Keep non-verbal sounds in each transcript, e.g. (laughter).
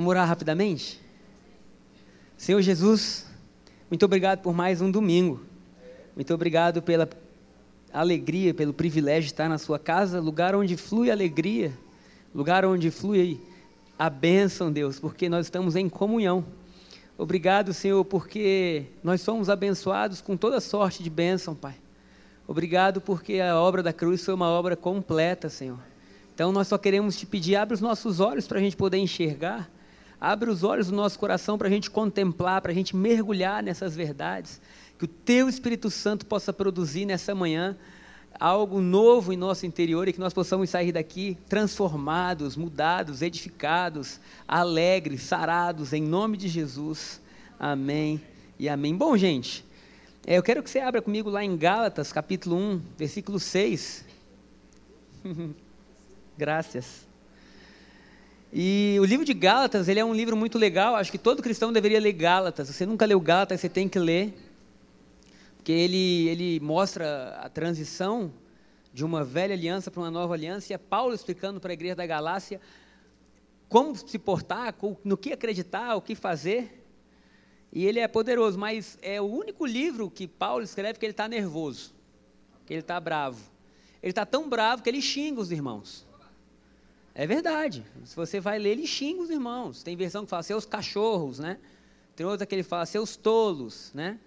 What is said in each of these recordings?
Vamos orar rapidamente? Senhor Jesus, muito obrigado por mais um domingo. Muito obrigado pela alegria, pelo privilégio de estar na sua casa, lugar onde flui alegria, lugar onde flui a bênção, Deus, porque nós estamos em comunhão. Obrigado, Senhor, porque nós somos abençoados com toda sorte de bênção, Pai. Obrigado porque a obra da cruz foi uma obra completa, Senhor. Então nós só queremos te pedir, abre os nossos olhos para a gente poder enxergar, abre os olhos do nosso coração para a gente contemplar, para a gente mergulhar nessas verdades, que o Teu Espírito Santo possa produzir nessa manhã algo novo em nosso interior e que nós possamos sair daqui transformados, mudados, edificados, alegres, sarados, em nome de Jesus. Amém e amém. Bom, gente, é, eu quero que você abra comigo lá em Gálatas, capítulo 1, versículo 6. (laughs) Graças. E o livro de Gálatas, ele é um livro muito legal, acho que todo cristão deveria ler Gálatas. Se você nunca leu Gálatas, você tem que ler, porque ele, ele mostra a transição de uma velha aliança para uma nova aliança, e é Paulo explicando para a igreja da Galácia como se portar, no que acreditar, o que fazer. E ele é poderoso, mas é o único livro que Paulo escreve que ele está nervoso, que ele está bravo. Ele está tão bravo que ele xinga os irmãos. É verdade. Se você vai ler, ele xinga os irmãos. Tem versão que fala seus cachorros, né? Tem outra que ele fala seus tolos, né?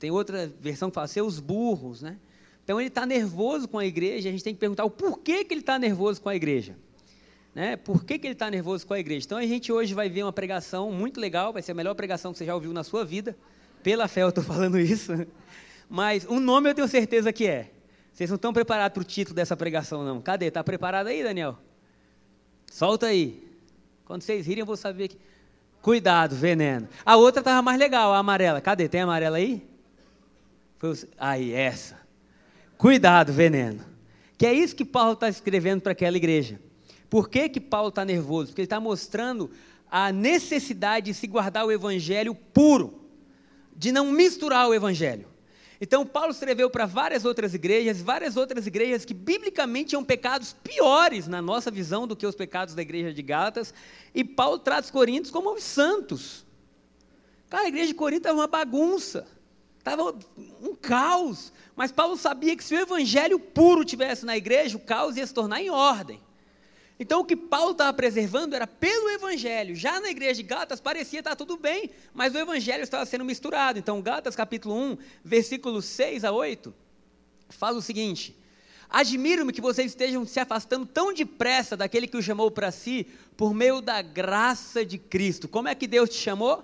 Tem outra versão que fala seus burros, né? Então ele está nervoso com a igreja. A gente tem que perguntar o porquê que ele está nervoso com a igreja. Né? Por que, que ele está nervoso com a igreja? Então a gente hoje vai ver uma pregação muito legal. Vai ser a melhor pregação que você já ouviu na sua vida. Pela fé eu estou (laughs) falando isso. Mas o nome eu tenho certeza que é. Vocês não estão preparados para o título dessa pregação, não. Cadê? Está preparado aí, Daniel? Solta aí. Quando vocês rirem, eu vou saber que. Cuidado, veneno. A outra estava mais legal, a amarela. Cadê? Tem amarela aí? Foi. Aí, essa. Cuidado, veneno. Que é isso que Paulo está escrevendo para aquela igreja. Por que, que Paulo está nervoso? Porque ele está mostrando a necessidade de se guardar o evangelho puro, de não misturar o evangelho. Então, Paulo escreveu para várias outras igrejas, várias outras igrejas que biblicamente tinham pecados piores, na nossa visão, do que os pecados da igreja de Gálatas, e Paulo trata os coríntios como os santos. Cara, a igreja de Corinto estava uma bagunça, estava um caos, mas Paulo sabia que se o evangelho puro tivesse na igreja, o caos ia se tornar em ordem. Então o que Paulo estava preservando era pelo Evangelho. Já na igreja de Gálatas parecia estar tudo bem, mas o Evangelho estava sendo misturado. Então, Gálatas capítulo 1, versículos 6 a 8, fala o seguinte: Admiro-me que vocês estejam se afastando tão depressa daquele que o chamou para si, por meio da graça de Cristo. Como é que Deus te chamou?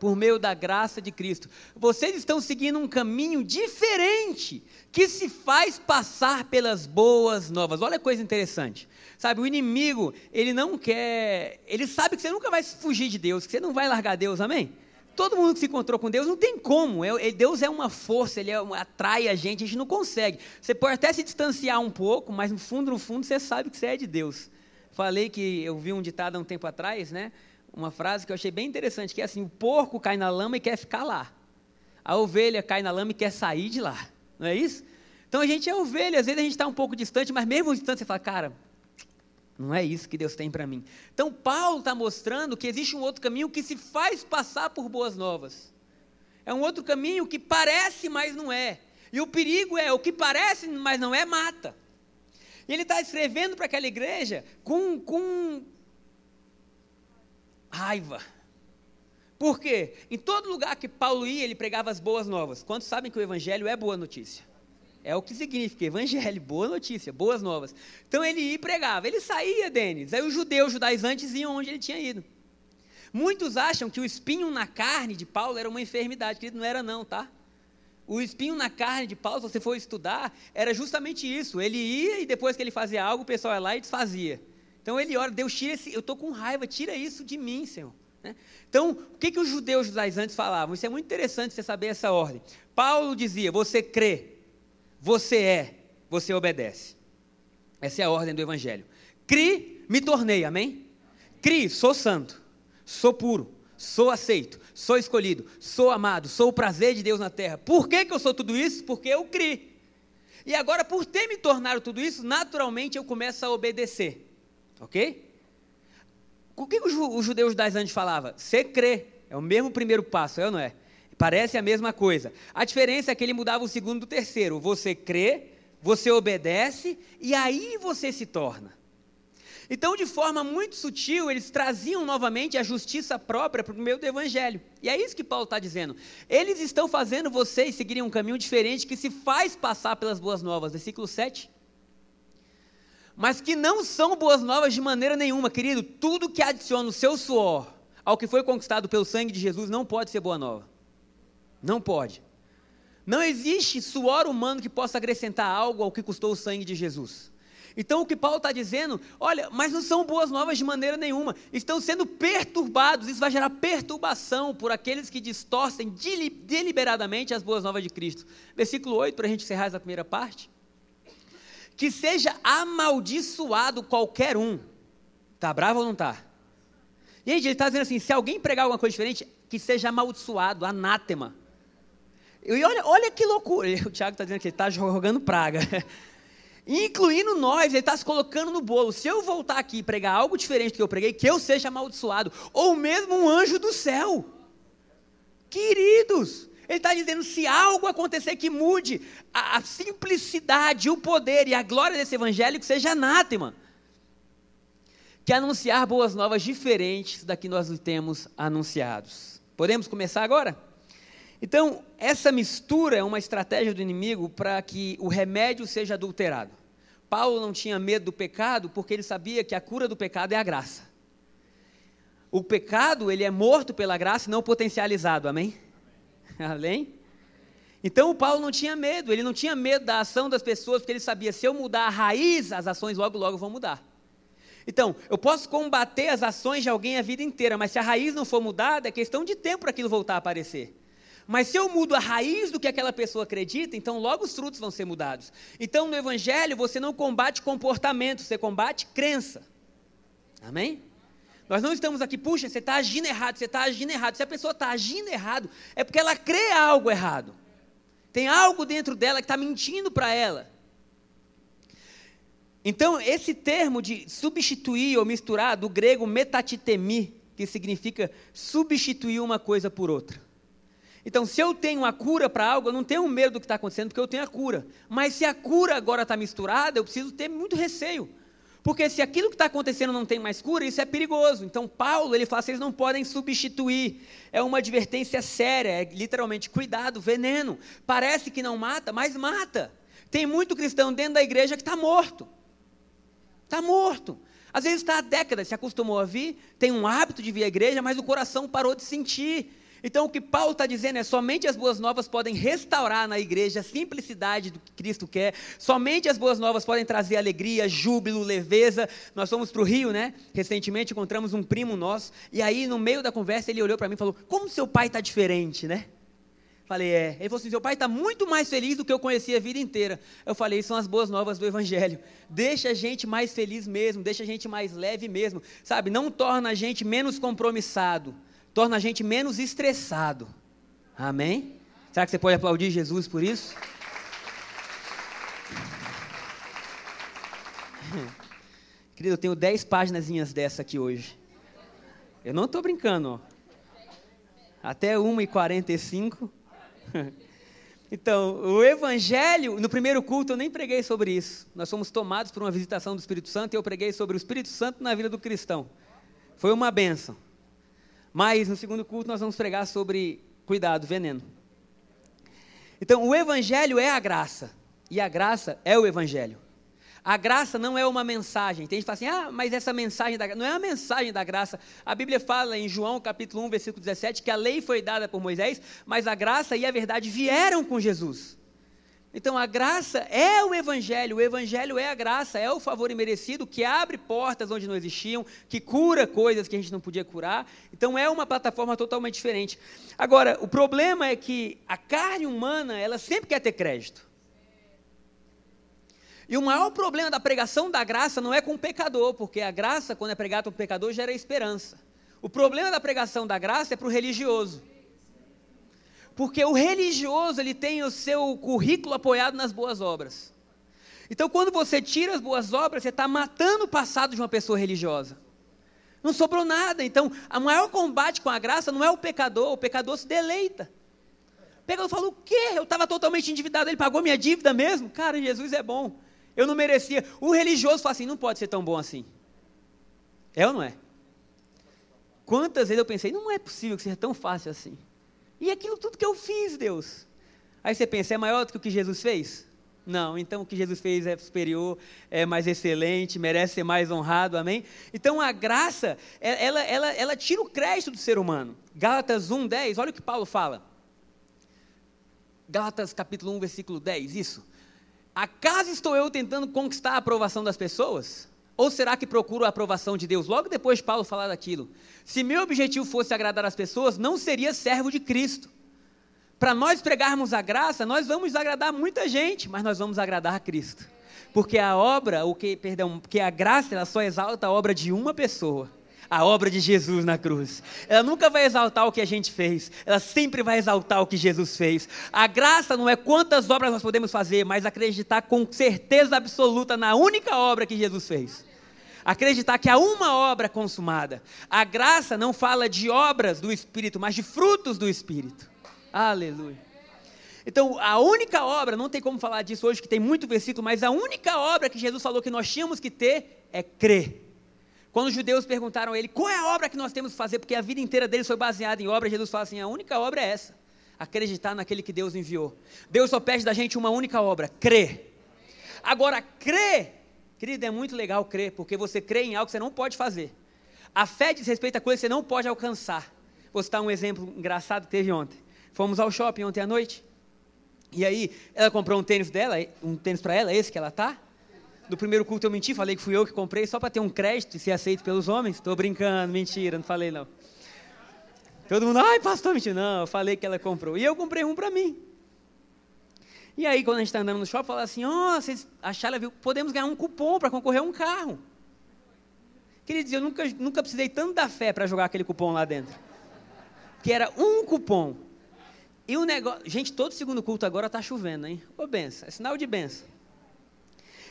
Por meio da graça de Cristo. Vocês estão seguindo um caminho diferente, que se faz passar pelas boas novas. Olha que coisa interessante. Sabe, o inimigo, ele não quer, ele sabe que você nunca vai fugir de Deus, que você não vai largar Deus, amém? Todo mundo que se encontrou com Deus não tem como. É, Deus é uma força, ele é, atrai a gente, a gente não consegue. Você pode até se distanciar um pouco, mas no fundo, no fundo, você sabe que você é de Deus. Falei que eu vi um ditado há um tempo atrás, né? Uma frase que eu achei bem interessante, que é assim: o porco cai na lama e quer ficar lá. A ovelha cai na lama e quer sair de lá. Não é isso? Então a gente é ovelha, às vezes a gente está um pouco distante, mas mesmo distante você fala, cara, não é isso que Deus tem para mim. Então, Paulo está mostrando que existe um outro caminho que se faz passar por boas novas. É um outro caminho que parece, mas não é. E o perigo é: o que parece, mas não é, mata. E ele está escrevendo para aquela igreja com, com raiva. Por quê? Em todo lugar que Paulo ia, ele pregava as boas novas. Quantos sabem que o evangelho é boa notícia? É o que significa evangelho, boa notícia, boas novas. Então ele ia e pregava. Ele saía, Denis. Aí os judeus, os antes iam onde ele tinha ido. Muitos acham que o espinho na carne de Paulo era uma enfermidade. Querido, não era não, tá? O espinho na carne de Paulo, se você for estudar, era justamente isso. Ele ia e depois que ele fazia algo, o pessoal ia lá e desfazia. Então ele ora, Deus tira esse, eu estou com raiva, tira isso de mim, Senhor. Né? Então, o que, que os judeus antes falavam? Isso é muito interessante você saber essa ordem. Paulo dizia, você crê, você é, você obedece. Essa é a ordem do Evangelho. Cri, me tornei, amém? Cri, sou santo, sou puro, sou aceito, sou escolhido, sou amado, sou o prazer de Deus na terra. Por que, que eu sou tudo isso? Porque eu cri. E agora, por ter me tornado tudo isso, naturalmente eu começo a obedecer. Ok? O que os judeus das antes falavam? Você crê. É o mesmo primeiro passo, é ou não é? Parece a mesma coisa. A diferença é que ele mudava o segundo do terceiro. Você crê, você obedece e aí você se torna. Então, de forma muito sutil, eles traziam novamente a justiça própria para o meio do evangelho. E é isso que Paulo está dizendo. Eles estão fazendo vocês seguirem um caminho diferente que se faz passar pelas boas novas. Versículo 7. Mas que não são boas novas de maneira nenhuma, querido. Tudo que adiciona o seu suor ao que foi conquistado pelo sangue de Jesus não pode ser boa nova. Não pode. Não existe suor humano que possa acrescentar algo ao que custou o sangue de Jesus. Então o que Paulo está dizendo, olha, mas não são boas novas de maneira nenhuma, estão sendo perturbados, isso vai gerar perturbação por aqueles que distorcem deliberadamente as boas novas de Cristo. Versículo 8, para a gente encerrar essa primeira parte. Que seja amaldiçoado qualquer um. Está bravo ou não está? Gente, ele está dizendo assim: se alguém pregar alguma coisa diferente, que seja amaldiçoado, anátema. E olha, olha que loucura. (laughs) O Tiago está dizendo que ele está jogando praga. (laughs) Incluindo nós, ele está se colocando no bolo. Se eu voltar aqui e pregar algo diferente do que eu preguei, que eu seja amaldiçoado. Ou mesmo um anjo do céu. Queridos, ele está dizendo: se algo acontecer que mude a, a, simplicidade, o poder e a glória desse evangelho, que seja anátema. Que anunciar boas novas diferentes da que nós temos anunciados. Podemos começar agora? Então, essa mistura é uma estratégia do inimigo para que o remédio seja adulterado. Paulo não tinha medo do pecado porque ele sabia que a cura do pecado é a graça. O pecado, ele é morto pela graça e não potencializado, amém? (laughs) Amém? Então o Paulo não tinha medo, ele não tinha medo da ação das pessoas, porque ele sabia, se eu mudar a raiz, as ações logo, logo vão mudar. Então, eu posso combater as ações de alguém a vida inteira, mas se a raiz não for mudada, é questão de tempo para aquilo voltar a aparecer. Mas se eu mudo a raiz do que aquela pessoa acredita, então logo os frutos vão ser mudados. Então no Evangelho você não combate comportamento, você combate crença. Amém? Nós não estamos aqui, puxa, você está agindo errado, você está agindo errado. Se a pessoa está agindo errado, é porque ela crê algo errado. Tem algo dentro dela que está mentindo para ela. Então, esse termo de substituir ou misturar, do grego metatitemi, que significa substituir uma coisa por outra. Então, se eu tenho a cura para algo, eu não tenho medo do que está acontecendo, porque eu tenho a cura. Mas se a cura agora está misturada, eu preciso ter muito receio. Porque se aquilo que está acontecendo não tem mais cura, isso é perigoso. Então, Paulo, ele fala, vocês não podem substituir. É uma advertência séria, é literalmente, cuidado, veneno. Parece que não mata, mas mata. Tem muito cristão dentro da igreja que está morto. Está morto. Às vezes está há décadas, se acostumou a vir, tem um hábito de vir à igreja, mas o coração parou de sentir. Então, o que Paulo está dizendo é: somente as boas novas podem restaurar na igreja a simplicidade do que Cristo quer, somente as boas novas podem trazer alegria, júbilo, leveza. Nós fomos para o Rio, né? Recentemente encontramos um primo nosso, e aí, no meio da conversa, ele olhou para mim e falou: Como seu pai está diferente, né? Falei, é. Ele falou assim: seu pai está muito mais feliz do que eu conhecia a vida inteira. Eu falei, são as boas novas do Evangelho. Deixa a gente mais feliz mesmo, deixa a gente mais leve mesmo. Sabe, não torna a gente menos compromissado torna a gente menos estressado. Amém? Será que você pode aplaudir Jesus por isso? (laughs) Querido, eu tenho 10 páginas dessa aqui hoje. Eu não estou brincando, ó. Até 1h45. (laughs) Então, o Evangelho, no primeiro culto eu nem preguei sobre isso. Nós fomos tomados por uma visitação do Espírito Santo e eu preguei sobre o Espírito Santo na vida do cristão. Foi uma benção. Mas no segundo culto nós vamos pregar sobre cuidado, veneno. Então, o evangelho é a graça, e a graça é o evangelho. A graça não é uma mensagem. Tem gente que fala assim: "Ah, mas essa mensagem da não é a mensagem da graça". A Bíblia fala em João, capítulo 1, versículo 17, que a lei foi dada por Moisés, mas a graça e a verdade vieram com Jesus. Então a graça é o evangelho, o evangelho é a graça, é o favor imerecido que abre portas onde não existiam, que cura coisas que a gente não podia curar. Então é uma plataforma totalmente diferente. Agora, o problema é que a carne humana, ela sempre quer ter crédito. E o maior problema da pregação da graça não é com o pecador, porque a graça, quando é pregada para o pecador, gera esperança. O problema da pregação da graça é para o religioso. Porque o religioso, ele tem o seu currículo apoiado nas boas obras. Então, quando você tira as boas obras, você está matando o passado de uma pessoa religiosa. Não sobrou nada. Então, o maior combate com a graça não é o pecador, o pecador se deleita. O pecador fala: o quê? Eu estava totalmente endividado, ele pagou minha dívida mesmo? Cara, Jesus é bom. Eu não merecia. O religioso fala assim: não pode ser tão bom assim. É ou não é? Quantas vezes eu pensei: não é possível que seja tão fácil assim. E aquilo tudo que eu fiz, Deus. Aí você pensa: é maior do que o que Jesus fez? Não, então o que Jesus fez é superior, é mais excelente, merece ser mais honrado, amém? Então a graça, é, ela, ela, ela tira o crédito do ser humano. Gálatas 1, 10, olha o que Paulo fala. Gálatas capítulo 1, versículo 10, isso. Acaso estou eu tentando conquistar a aprovação das pessoas? Ou será que procuro a aprovação de Deus? Logo depois de Paulo falar daquilo. Se meu objetivo fosse agradar as pessoas, não seria servo de Cristo. Para nós pregarmos a graça, nós vamos agradar muita gente, mas nós vamos agradar a Cristo. Porque a obra, o que, perdão, porque a graça, ela só exalta a obra de uma pessoa a obra de Jesus na cruz. Ela nunca vai exaltar o que a gente fez, ela sempre vai exaltar o que Jesus fez. A graça não é quantas obras nós podemos fazer, mas acreditar com certeza absoluta na única obra que Jesus fez. Acreditar que há uma obra consumada. A graça não fala de obras do Espírito, mas de frutos do Espírito. Aleluia. Então, a única obra, não tem como falar disso hoje, que tem muito versículo, mas a única obra que Jesus falou que nós tínhamos que ter é crer. Quando os judeus perguntaram a ele qual é a obra que nós temos que fazer, porque a vida inteira deles foi baseada em obra, Jesus fala assim: a única obra é essa, acreditar naquele que Deus enviou. Deus só pede da gente uma única obra: crer. Agora, crer, querido, é muito legal crer, porque você crê em algo que você não pode fazer. A fé diz respeito a coisas que você não pode alcançar. Vou citar um exemplo engraçado que teve ontem. Fomos ao shopping ontem à noite. E aí, ela comprou um tênis dela, um tênis para ela, esse que ela tá do primeiro culto eu menti, falei que fui eu que comprei só para ter um crédito e ser aceito pelos homens. Estou brincando, mentira, não falei não. Todo mundo, ai pastor, mentira. Não, eu falei que ela comprou. E eu comprei um para mim. E aí, quando a gente está andando no shopping, fala assim: ó, oh, vocês acharam, viu? Podemos ganhar um cupom para concorrer a um carro. Queridos, eu nunca, nunca precisei tanto da fé para jogar aquele cupom lá dentro. Que era um cupom. E o negócio. Gente, todo segundo culto agora está chovendo, hein? Ô, benção, é sinal de benção.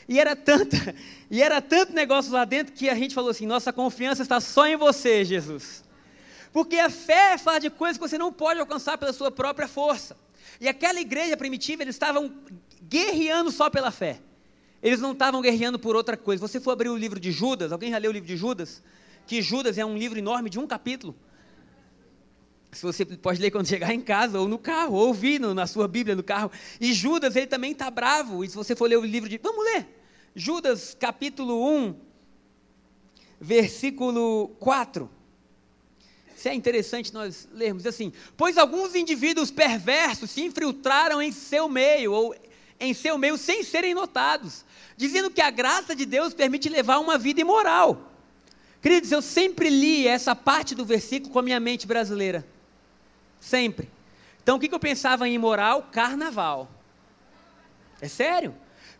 E era tanto, (laughs) e era tanto negócio lá dentro que a gente falou assim: nossa confiança está só em você, Jesus. Porque a fé fala de coisas que você não pode alcançar pela sua própria força. E aquela igreja primitiva, eles estavam guerreando só pela fé. Eles não estavam guerreando por outra coisa. Você for abrir o livro de Judas, alguém já leu o livro de Judas? Que Judas é um livro enorme de um capítulo. Se você pode ler quando chegar em casa, ou no carro, ou ouvir na sua Bíblia no carro. E Judas, ele também está bravo. E se você for ler o livro de. Vamos ler! Judas capítulo 1, versículo 4. Isso é interessante nós lermos assim: Pois alguns indivíduos perversos se infiltraram em seu meio, ou em seu meio sem serem notados, dizendo que a graça de Deus permite levar uma vida imoral. Queridos, eu sempre li essa parte do versículo com a minha mente brasileira. Sempre. Então o que, eu pensava em imoral? Carnaval. É sério?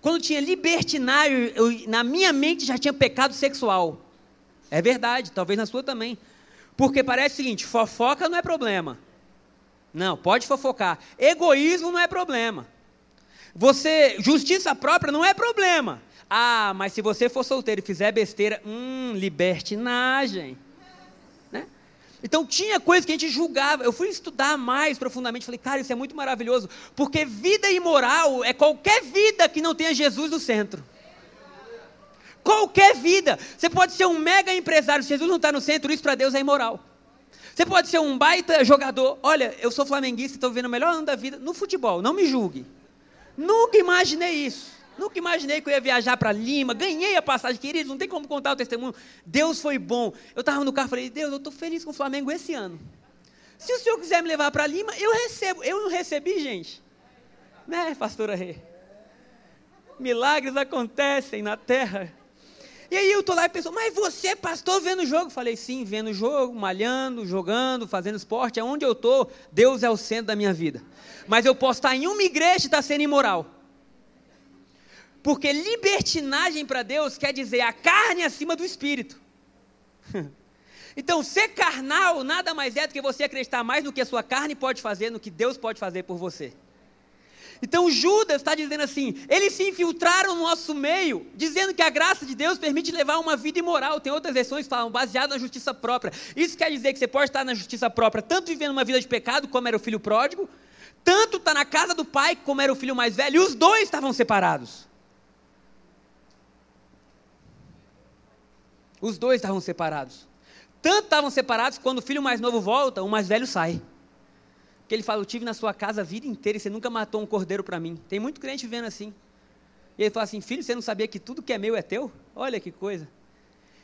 Quando tinha libertinário, eu, na minha mente já tinha pecado sexual. É verdade, talvez na sua também. Porque parece o seguinte: fofoca não é problema. Não, pode fofocar. Egoísmo não é problema. Você, justiça própria não é problema. Ah, mas se você for solteiro e fizer besteira, hum, libertinagem. Então tinha coisas que a gente julgava. Eu fui estudar mais profundamente, falei, cara, isso é muito maravilhoso, porque vida imoral é qualquer vida que não tenha Jesus no centro. Qualquer vida. Você pode ser um mega empresário, se Jesus não está no centro, isso para Deus é imoral. Você pode ser um baita jogador. Olha, eu sou flamenguista, estou vivendo o melhor ano da vida no futebol, não me julgue. Nunca imaginei isso. Nunca imaginei que eu ia viajar para Lima, ganhei a passagem, queridos, não tem como contar o testemunho. Deus foi bom. Eu estava no carro e falei, Deus, eu estou feliz com o Flamengo esse ano. Se o senhor quiser me levar para Lima, eu recebo. Eu não recebi, gente. Né, pastora Rê? Milagres acontecem na terra. E aí eu estou lá e penso, mas você, pastor, vendo o jogo? Falei, sim, vendo o jogo, malhando, jogando, fazendo esporte. Aonde eu estou, Deus é o centro da minha vida. Mas eu posso estar em uma igreja e estar sendo imoral. Porque libertinagem para Deus quer dizer a carne acima do espírito. (laughs) Então, ser carnal nada mais é do que você acreditar mais no que a sua carne pode fazer, no que Deus pode fazer por você. Então Judas está dizendo assim: eles se infiltraram no nosso meio, dizendo que a graça de Deus permite levar uma vida imoral. Tem outras versões que falam baseado na justiça própria. Isso quer dizer que você pode estar na justiça própria, tanto vivendo uma vida de pecado, como era o filho pródigo, tanto está na casa do pai, como era o filho mais velho, e os dois estavam separados. Os dois estavam separados. Tanto estavam separados que quando o filho mais novo volta, o mais velho sai. Que ele fala: Eu tive na sua casa a vida inteira e você nunca matou um cordeiro para mim. Tem muito crente vendo assim. E ele fala assim: Filho, você não sabia que tudo que é meu é teu? Olha que coisa.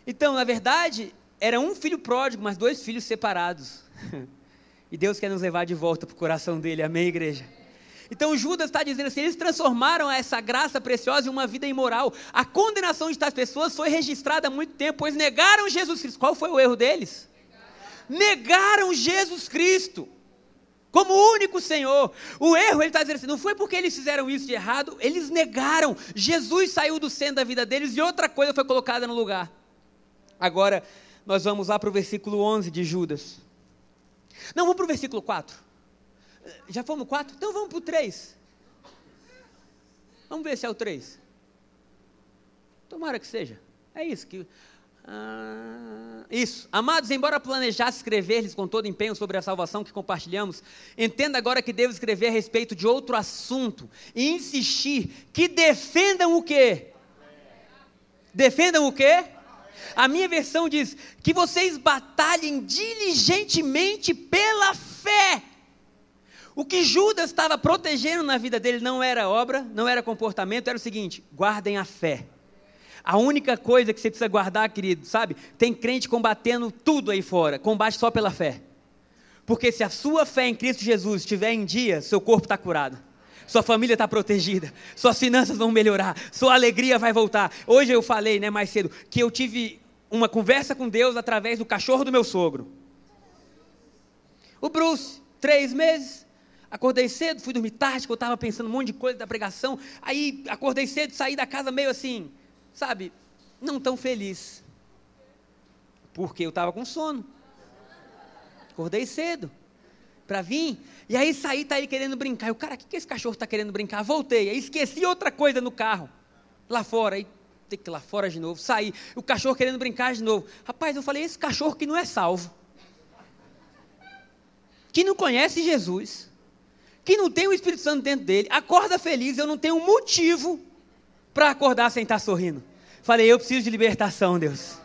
Então, na verdade, era um filho pródigo, mas dois filhos separados. (laughs) e Deus quer nos levar de volta para o coração dele. Amém, igreja? Então Judas está dizendo assim: eles transformaram essa graça preciosa em uma vida imoral. A condenação de tais pessoas foi registrada há muito tempo, pois negaram Jesus Cristo. Qual foi o erro deles? Negaram, Jesus Cristo como único Senhor. O erro, ele está dizendo assim, não foi porque eles fizeram isso de errado, eles negaram. Jesus saiu do centro da vida deles e outra coisa foi colocada no lugar. Agora, nós vamos lá para o versículo 11 de Judas. Não, vamos para o versículo 4. Já fomos 4? Então vamos para o 3. Vamos ver se é o 3. Tomara que seja. É isso que ah, isso. Amados, embora planejasse escrever-lhes com todo empenho sobre a salvação que compartilhamos, entenda agora que devo escrever a respeito de outro assunto e insistir que defendam o quê? Defendam o quê? A minha versão diz que vocês batalhem diligentemente pela fé. O que Judas estava protegendo na vida dele não era obra, não era comportamento, era o seguinte: guardem a fé. A única coisa que você precisa guardar, querido, sabe? Tem crente combatendo tudo aí fora. Combate só pela fé. Porque se a sua fé em Cristo Jesus estiver em dia, seu corpo está curado. Sua família está protegida, suas finanças vão melhorar, sua alegria vai voltar. Hoje eu falei, né, mais cedo, que eu tive uma conversa com Deus através do cachorro do meu sogro. O Bruce, três meses, acordei cedo, fui dormir tarde, que eu estava pensando um monte de coisa da pregação. Aí acordei cedo, saí da casa meio assim, sabe, não tão feliz. Porque eu estava com sono. Acordei cedo para vir. E aí saí, tá aí querendo brincar. Eu, cara, o que, que esse cachorro está querendo brincar? Voltei. Aí esqueci outra coisa no carro. Lá fora. Aí tem que ir lá fora de novo. Saí. O cachorro querendo brincar de novo. Rapaz, eu falei, esse cachorro que não é salvo. Que não conhece Jesus. Que não tem o Espírito Santo dentro dele. Acorda feliz. Eu não tenho motivo para acordar sem estar sorrindo. Falei, eu preciso de libertação, Deus.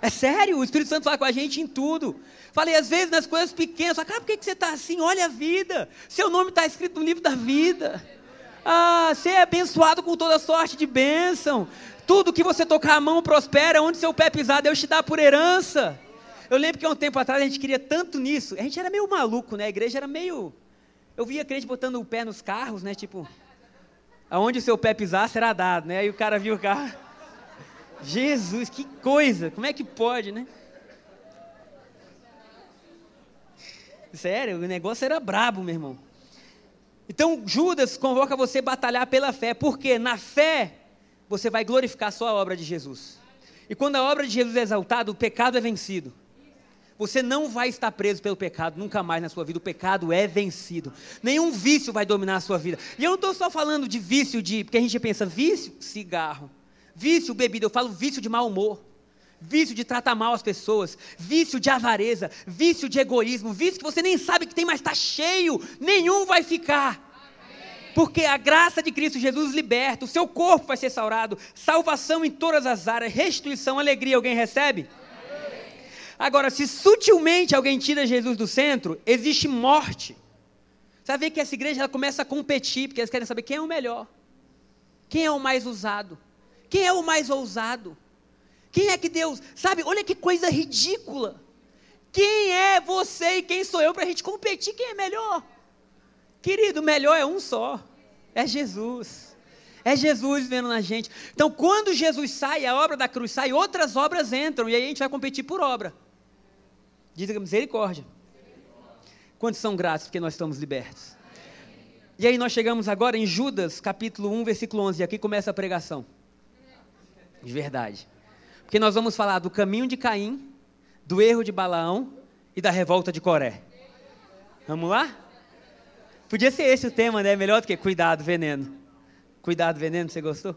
É sério, o Espírito Santo fala com a gente em tudo. Falei, às vezes nas coisas pequenas, fala, cara, por que, que você está assim? Olha a vida. Seu nome está escrito no livro da vida. Ah, você é abençoado com toda sorte de bênção. Tudo que você tocar a mão prospera, onde seu pé pisar, Deus te dá por herança. Eu lembro que há um tempo atrás a gente queria tanto nisso. A gente era meio maluco, né? A igreja era meio. Eu via crente botando o pé nos carros, né? Tipo, aonde o seu pé pisar será dado, né? Aí o cara viu o carro. Jesus, que coisa! Como é que pode, né? Sério, o negócio era brabo, meu irmão. Então Judas convoca você a batalhar pela fé, porque na fé você vai glorificar a sua obra de Jesus. E quando a obra de Jesus é exaltada, o pecado é vencido. Você não vai estar preso pelo pecado nunca mais na sua vida. O pecado é vencido. Nenhum vício vai dominar a sua vida. E eu não estou só falando de vício de. Porque a gente pensa, vício, cigarro. Vício, bebida. Eu falo vício de mau humor. Vício de tratar mal as pessoas. Vício de avareza. Vício de egoísmo. Vício que você nem sabe que tem, mas está cheio. Nenhum vai ficar. Porque a graça de Cristo Jesus liberta, o seu corpo vai ser saurado, salvação em todas as áreas, restituição, alegria, alguém recebe? Agora, se sutilmente alguém tira Jesus do centro, existe morte. Você vai ver que essa igreja ela começa a competir, porque eles querem saber quem é o melhor, quem é o mais usado, quem é o mais ousado, quem é que Deus, sabe, olha que coisa ridícula. Quem é você e quem sou eu para a gente competir quem é melhor? Querido, melhor é um só, é Jesus. É Jesus vivendo na gente. Então, quando Jesus sai, a obra da cruz sai, outras obras entram, e aí a gente vai competir por obra. Diga misericórdia. Quantos são gratos porque nós estamos libertos? E aí nós chegamos agora em Judas, capítulo 1, versículo 11, e aqui começa a pregação. De verdade. Porque nós vamos falar do caminho de Caim, do erro de Balaão e da revolta de Coré. Vamos lá? Podia ser esse o tema, né? Melhor do que cuidado, veneno. Cuidado, veneno, você gostou?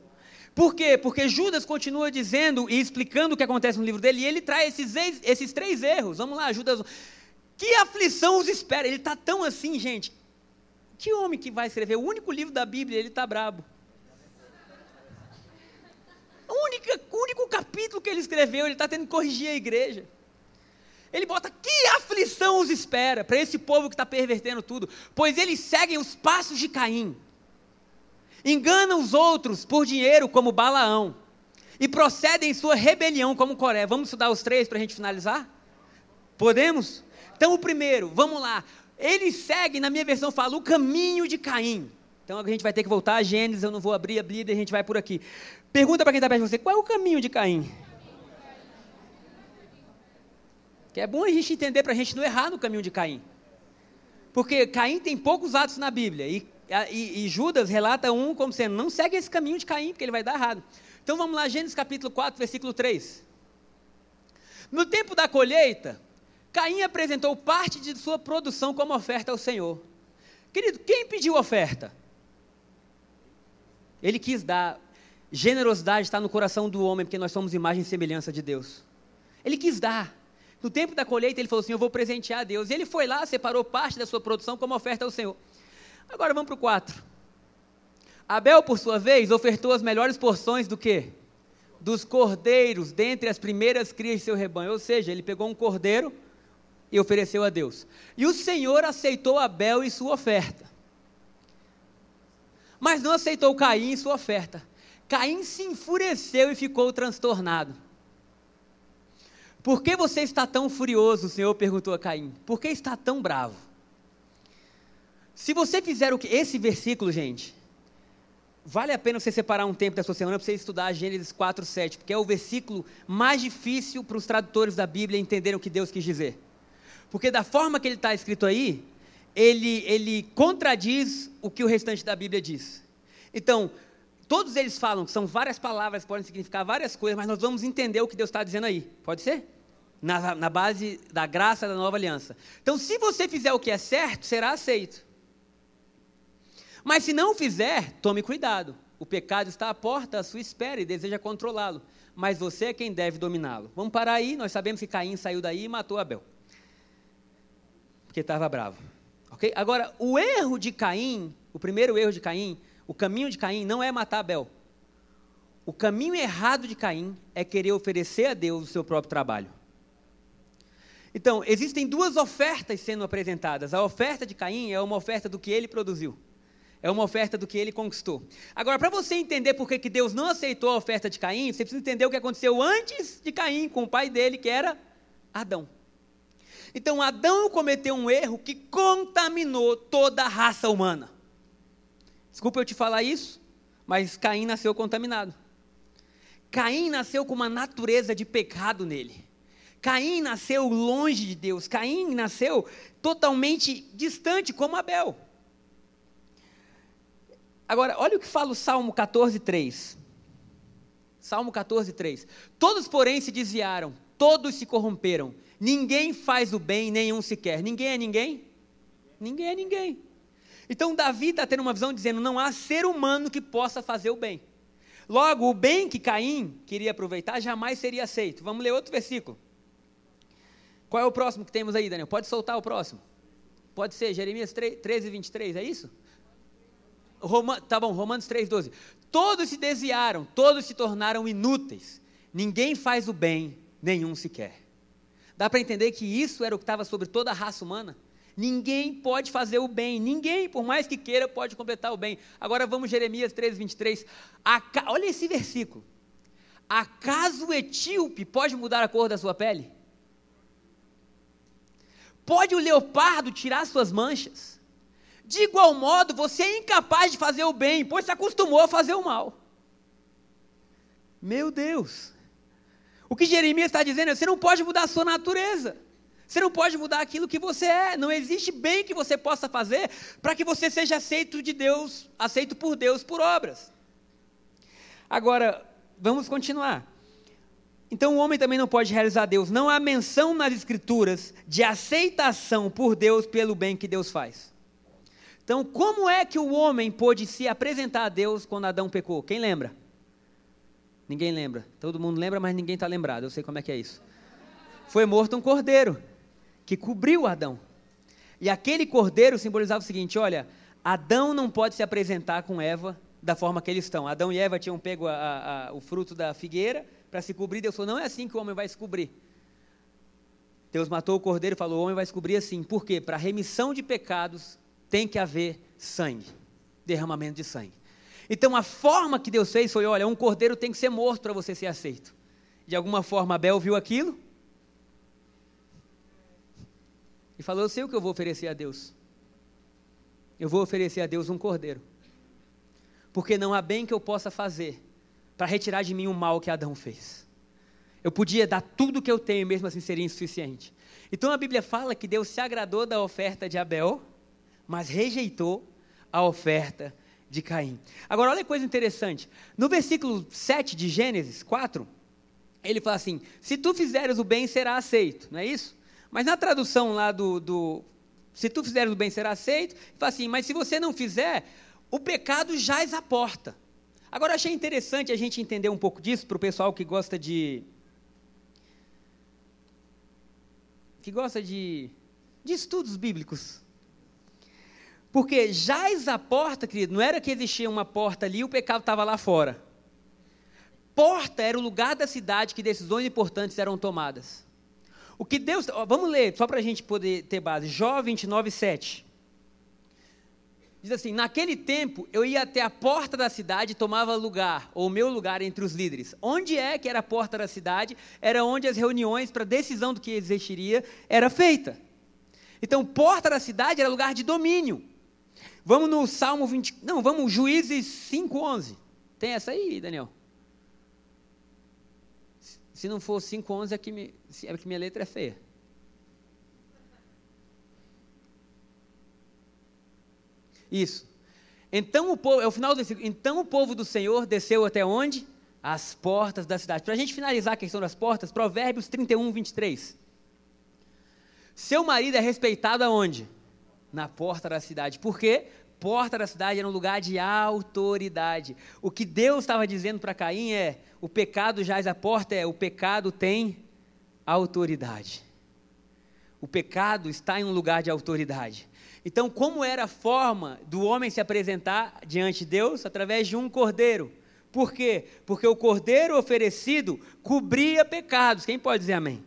Por quê? Porque Judas continua dizendo e explicando o que acontece no livro dele, e ele traz esses, esses três erros. Vamos lá, Judas. Que aflição os espera? Ele está tão assim, gente. Que homem que vai escrever o único livro da Bíblia, ele está brabo. O único, o único capítulo que ele escreveu, ele está tendo que corrigir a igreja. Ele bota que aflição os espera para esse povo que está pervertendo tudo, pois eles seguem os passos de Caim, enganam os outros por dinheiro, como Balaão, e procedem em sua rebelião, como Coré. Vamos estudar os três para a gente finalizar? Podemos? Então, o primeiro, vamos lá. Ele segue, na minha versão, fala o caminho de Caim. Então a gente vai ter que voltar a Gênesis, eu não vou abrir a Bíblia, a gente vai por aqui. Pergunta para quem está perto de você, qual é o caminho de Caim? Que é bom a gente entender para a gente não errar no caminho de Caim. Porque Caim tem poucos atos na Bíblia. E, e, e, Judas relata um como sendo, não segue esse caminho de Caim, porque ele vai dar errado. Então vamos lá, Gênesis capítulo 4, versículo 3. No tempo da colheita, Caim apresentou parte de sua produção como oferta ao Senhor. Querido, quem pediu oferta? Ele quis dar. Generosidade está no coração do homem, porque nós somos imagem e semelhança de Deus. Ele quis dar. No tempo da colheita, ele falou assim: Eu vou presentear a Deus. E ele foi lá, separou parte da sua produção como oferta ao Senhor. Agora vamos para o 4. Abel, por sua vez, ofertou as melhores porções do que? Dos cordeiros, dentre as primeiras crias de seu rebanho. Ou seja, ele pegou um cordeiro e ofereceu a Deus. E o Senhor aceitou Abel e sua oferta. Mas não aceitou Caim e sua oferta. Caim se enfureceu e ficou transtornado. Por que você está tão furioso? O Senhor perguntou a Caim. Por que está tão bravo? Se você fizer o que. Esse versículo, gente, vale a pena você separar um tempo da sua semana para você estudar Gênesis 4, 7, porque é o versículo mais difícil para os tradutores da Bíblia entenderem o que Deus quis dizer. Porque da forma que ele está escrito aí, ele, ele contradiz o que o restante da Bíblia diz. Então, todos eles falam que são várias palavras, podem significar várias coisas, mas nós vamos entender o que Deus está dizendo aí. Pode ser? Na, na base da graça da nova aliança. Então, se você fizer o que é certo, será aceito. Mas se não fizer, tome cuidado. O pecado está à porta à sua espera e deseja controlá-lo. Mas você é quem deve dominá-lo. Vamos parar aí, nós sabemos que Caim saiu daí e matou Abel. Porque estava bravo. Ok? Agora, o erro de Caim, o primeiro erro de Caim, o caminho de Caim não é matar Abel. O caminho errado de Caim é querer oferecer a Deus o seu próprio trabalho. Então, existem duas ofertas sendo apresentadas. A oferta de Caim é uma oferta do que ele produziu. É uma oferta do que ele conquistou. Agora, para você entender por que Deus não aceitou a oferta de Caim, você precisa entender o que aconteceu antes de Caim com o pai dele, que era Adão. Então, Adão cometeu um erro que contaminou toda a raça humana. Desculpa eu te falar isso, mas Caim nasceu contaminado. Caim nasceu com uma natureza de pecado nele. Caim nasceu longe de Deus. Caim nasceu totalmente distante, como Abel. Agora, olha o que fala o Salmo 14, 3. Salmo 14, 3. Todos, porém, se desviaram, todos se corromperam. Ninguém faz o bem, nenhum sequer. Ninguém é ninguém? Ninguém é ninguém. Então Davi está tendo uma visão dizendo: não há ser humano que possa fazer o bem. Logo, o bem que Caim queria aproveitar jamais seria aceito. Vamos ler outro versículo. Qual é o próximo que temos aí, Daniel? Pode soltar o próximo. Pode ser Jeremias 3, 13, 23, é isso? Roma, tá bom, Romanos 3, 12. Todos se desviaram, todos se tornaram inúteis. Ninguém faz o bem, nenhum sequer. Dá para entender que isso era o que estava sobre toda a raça humana? Ninguém pode fazer o bem, ninguém, por mais que queira, pode completar o bem. Agora vamos Jeremias 13, 23. Aca... Olha esse versículo. Acaso o etíope pode mudar a cor da sua pele? Pode o leopardo tirar suas manchas? De igual modo, você é incapaz de fazer o bem, pois se acostumou a fazer o mal. Meu Deus. O que Jeremias está dizendo é: você não pode mudar a sua natureza. Você não pode mudar aquilo que você é. Não existe bem que você possa fazer para que você seja aceito de Deus, aceito por Deus por obras. Agora, vamos continuar. Então o homem também não pode realizar Deus. Não há menção nas Escrituras de aceitação por Deus pelo bem que Deus faz. Então, como é que o homem pôde se apresentar a Deus quando Adão pecou? Quem lembra? Ninguém lembra. Todo mundo lembra, mas ninguém está lembrado. Eu sei como é que é isso. Foi morto um cordeiro que cobriu Adão. E aquele cordeiro simbolizava o seguinte: olha, Adão não pode se apresentar com Eva da forma que eles estão. Adão e Eva tinham pego a, a, o fruto da figueira para se cobrir. Deus falou: não é assim que o homem vai se cobrir. Deus matou o cordeiro e falou: o homem vai se cobrir assim. Por quê? Para remissão de pecados tem que haver sangue derramamento de sangue. Então a forma que Deus fez foi: olha, um cordeiro tem que ser morto para você ser aceito. De alguma forma, Abel viu aquilo e falou: Eu sei o que eu vou oferecer a Deus. Eu vou oferecer a Deus um cordeiro. Porque não há bem que eu possa fazer para retirar de mim o mal que Adão fez. Eu podia dar tudo o que eu tenho, mesmo assim seria insuficiente. Então a Bíblia fala que Deus se agradou da oferta de Abel, mas rejeitou a oferta de Caim. Agora, olha que coisa interessante. No versículo 7 de Gênesis 4, ele fala assim: Se tu fizeres o bem, será aceito, não é isso? Mas na tradução lá do, do se tu fizeres o bem, será aceito, fala assim: Mas se você não fizer, o pecado jaz à porta. Agora, achei interessante a gente entender um pouco disso para o pessoal que gosta de. que gosta de, de estudos bíblicos. Porque jaz a porta, querido, não era que existia uma porta ali e o pecado estava lá fora. Porta era o lugar da cidade que decisões importantes eram tomadas. O que Deus. Ó, vamos ler, só para a gente poder ter base. Jó 29, 7. Diz assim: Naquele tempo eu ia até a porta da cidade e tomava lugar, ou meu lugar entre os líderes. Onde é que era a porta da cidade? Era onde as reuniões para decisão do que existiria era feita. Então, porta da cidade era lugar de domínio. Vamos no Salmo 20. Não, vamos, Juízes 5,11. Tem essa aí, Daniel? Se não for 5,11 é que, me, é que minha letra é feia. Isso. Então o povo, é o final do versículo. Então o povo do Senhor desceu até onde? As portas da cidade. Para a gente finalizar a questão das portas, Provérbios 31, 23. Seu marido é respeitado aonde? Na porta da cidade. Por quê? Porta da cidade era um lugar de autoridade. O que Deus estava dizendo para Caim é: o pecado jaz à porta, é o pecado tem autoridade. O pecado está em um lugar de autoridade. Então, como era a forma do homem se apresentar diante de Deus? Através de um cordeiro. Por quê? Porque o cordeiro oferecido cobria pecados. Quem pode dizer amém?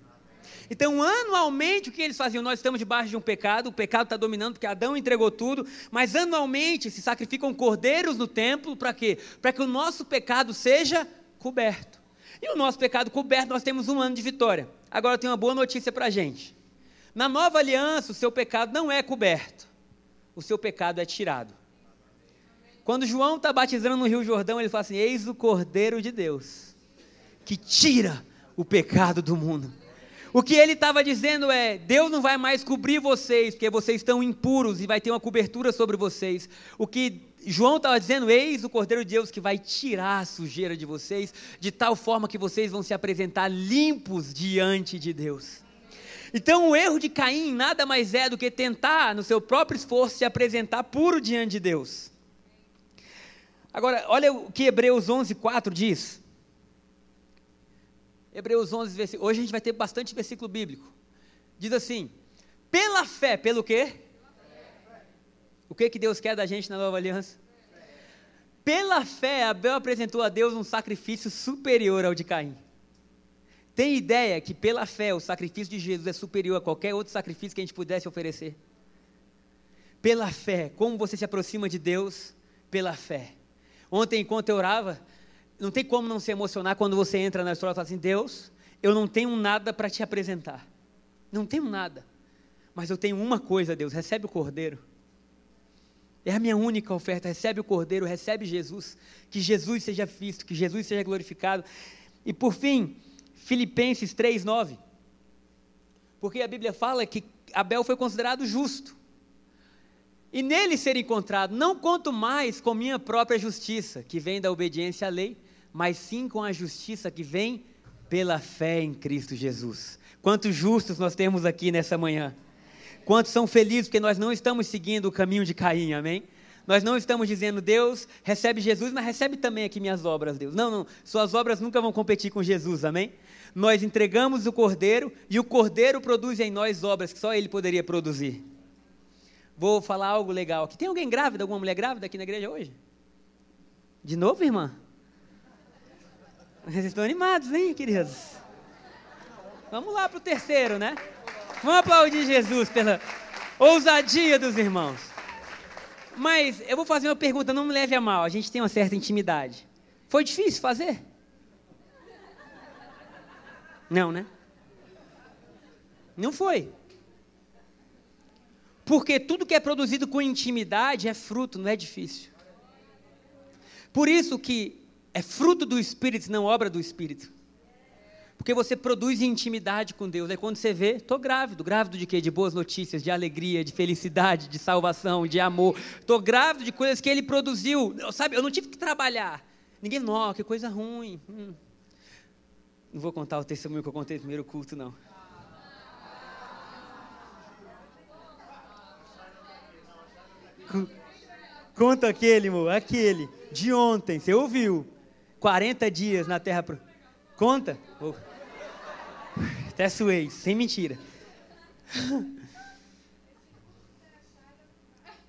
Então, anualmente, o que eles faziam? Nós estamos debaixo de um pecado, o pecado está dominando, porque Adão entregou tudo, mas anualmente se sacrificam cordeiros no templo, para quê? Para que o nosso pecado seja coberto. E o nosso pecado coberto, nós temos um ano de vitória. Agora, tenho uma boa notícia para a gente. Na nova aliança, o seu pecado não é coberto, o seu pecado é tirado. Quando João está batizando no Rio Jordão, ele fala assim: Eis o Cordeiro de Deus, que tira o pecado do mundo. O que ele estava dizendo é: Deus não vai mais cobrir vocês, porque vocês estão impuros e vai ter uma cobertura sobre vocês. O que João estava dizendo: Eis o Cordeiro de Deus que vai tirar a sujeira de vocês, de tal forma que vocês vão se apresentar limpos diante de Deus. Então, o erro de Caim nada mais é do que tentar, no seu próprio esforço, se apresentar puro diante de Deus. Agora, olha o que Hebreus 11, 4 diz. Hebreus 11, versículo. Hoje a gente vai ter bastante versículo bíblico. Diz assim: pela fé, pelo quê? O que, que Deus quer da gente na nova aliança? Pela fé, Abel apresentou a Deus um sacrifício superior ao de Caim. Tem ideia que pela fé o sacrifício de Jesus é superior a qualquer outro sacrifício que a gente pudesse oferecer? Pela fé, como você se aproxima de Deus? Pela fé. Ontem, enquanto eu orava, não tem como não se emocionar quando você entra na história e fala assim: Deus, eu não tenho nada para te apresentar. Não tenho nada. Mas eu tenho uma coisa, Deus: recebe o cordeiro. É a minha única oferta. Recebe o cordeiro, recebe Jesus. Que Jesus seja visto, que Jesus seja glorificado. E por fim, Filipenses 3, 9. Porque a Bíblia fala que Abel foi considerado justo. E nele ser encontrado, não conto mais com minha própria justiça, que vem da obediência à lei, mas sim com a justiça que vem pela fé em Cristo Jesus. Quantos justos nós temos aqui nessa manhã? Quantos são felizes porque nós não estamos seguindo o caminho de Caim, amém? Nós não estamos dizendo, Deus, recebe Jesus, mas recebe também aqui minhas obras, Deus. Não, não, suas obras nunca vão competir com Jesus, amém? Nós entregamos o Cordeiro e o Cordeiro produz em nós obras que só Ele poderia produzir. Vou falar algo legal aqui. Tem alguém grávida, alguma mulher grávida aqui na igreja hoje? De novo, irmã? (laughs) Vocês estão animados, hein, queridos? Vamos lá para o terceiro, né? Vamos aplaudir Jesus pela ousadia dos irmãos. Mas eu vou fazer uma pergunta, não me leve a mal, a gente tem uma certa intimidade. Foi difícil fazer? Não, né? Não foi. Porque tudo que é produzido com intimidade é fruto, não é difícil. Por isso que é fruto do Espírito, não obra do Espírito. Porque você produz intimidade com Deus. Aí quando você vê, estou grávido. Grávido de quê? De boas notícias, de alegria, de felicidade, de salvação, de amor. Estou grávido de coisas que Ele produziu. Sabe, eu não tive que trabalhar. Ninguém, não, que coisa ruim. Hum. Não vou contar o testemunho que eu contei no primeiro culto, não. Conta aquele, amor, aquele, de ontem, você ouviu? 40 dias na terra. Pro... Conta. Oh. Até suei, sem mentira.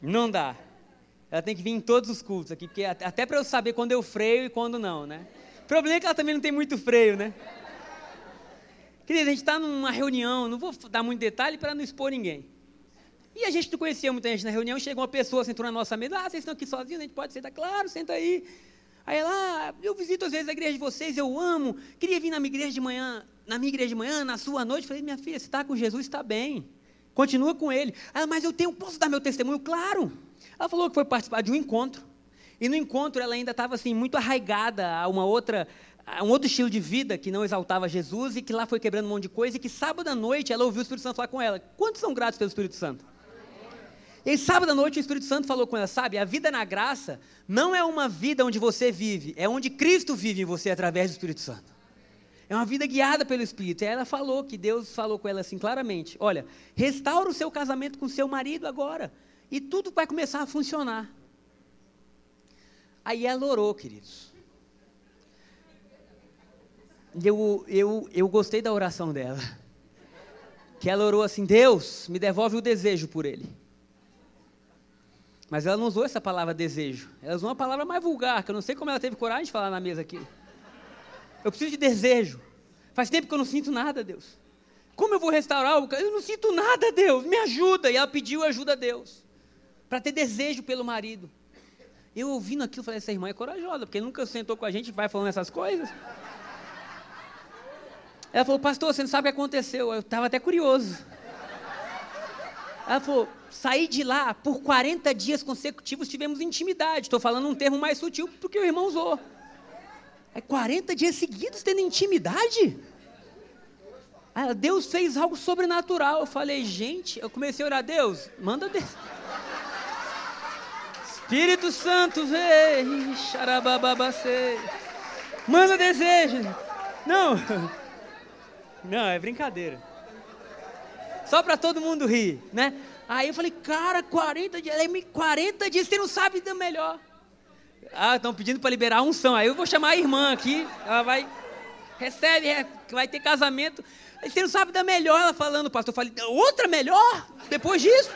Não dá. Ela tem que vir em todos os cultos aqui, porque até para eu saber quando eu freio e quando não, né? O problema é que ela também não tem muito freio, né? Querida, a gente está numa reunião, não vou dar muito detalhe para não expor ninguém. E a gente não conhecia muita gente na reunião, chegou uma pessoa, sentou na nossa mesa, ah, vocês estão aqui sozinhos, a gente pode sentar? Claro, senta aí. Aí ela, ah, eu visito às vezes a igreja de vocês, eu amo, queria vir na minha igreja de manhã, na minha igreja de manhã, na sua noite. Falei, minha filha, você está com Jesus, está bem. Continua com ele. Ah, mas eu tenho, posso dar meu testemunho? Claro. Ela falou que foi participar de um encontro. E no encontro ela ainda estava assim, muito arraigada a uma outra, a um outro estilo de vida que não exaltava Jesus e que lá foi quebrando um monte de coisa e que sábado à noite ela ouviu o Espírito Santo falar com ela. Quantos são gratos pelo Espírito Santo? E sábado à noite o Espírito Santo falou com ela, sabe, a vida na graça não é uma vida onde você vive, é onde Cristo vive em você através do Espírito Santo. É uma vida guiada pelo Espírito. E ela falou que Deus falou com ela assim claramente: olha, restaura o seu casamento com seu marido agora. E tudo vai começar a funcionar. Aí ela orou, queridos. Eu, eu, eu gostei da oração dela. Que ela orou assim: Deus, me devolve o desejo por ele. Mas ela não usou essa palavra desejo. Ela usou uma palavra mais vulgar, que eu não sei como ela teve coragem de falar na mesa aqui. Eu preciso de desejo. Faz tempo que eu não sinto nada, Deus. Como eu vou restaurar o. Eu não sinto nada, Deus. Me ajuda. E ela pediu ajuda a Deus. Para ter desejo pelo marido. Eu ouvindo aquilo, falei: essa irmã é corajosa, porque nunca sentou com a gente e vai falando essas coisas. Ela falou: Pastor, você não sabe o que aconteceu. Eu estava até curioso. Ela falou: saí de lá, por 40 dias consecutivos tivemos intimidade. Estou falando um termo mais sutil porque o irmão usou. É 40 dias seguidos tendo intimidade? Deus fez algo sobrenatural. Eu falei, gente, eu comecei a orar, Deus, manda Deus. Espírito Santo, vem, xarabababacê. Manda desejo. Não, (laughs) não, é brincadeira. Só para todo mundo rir, né? Aí eu falei, cara, 40 dias, 40 dias, você não sabe da melhor. Ah, estão pedindo para liberar a unção. Aí eu vou chamar a irmã aqui, ela vai, recebe, é, vai ter casamento. Aí você não sabe da melhor, ela falando, pastor. Eu falei, outra melhor? Depois disso?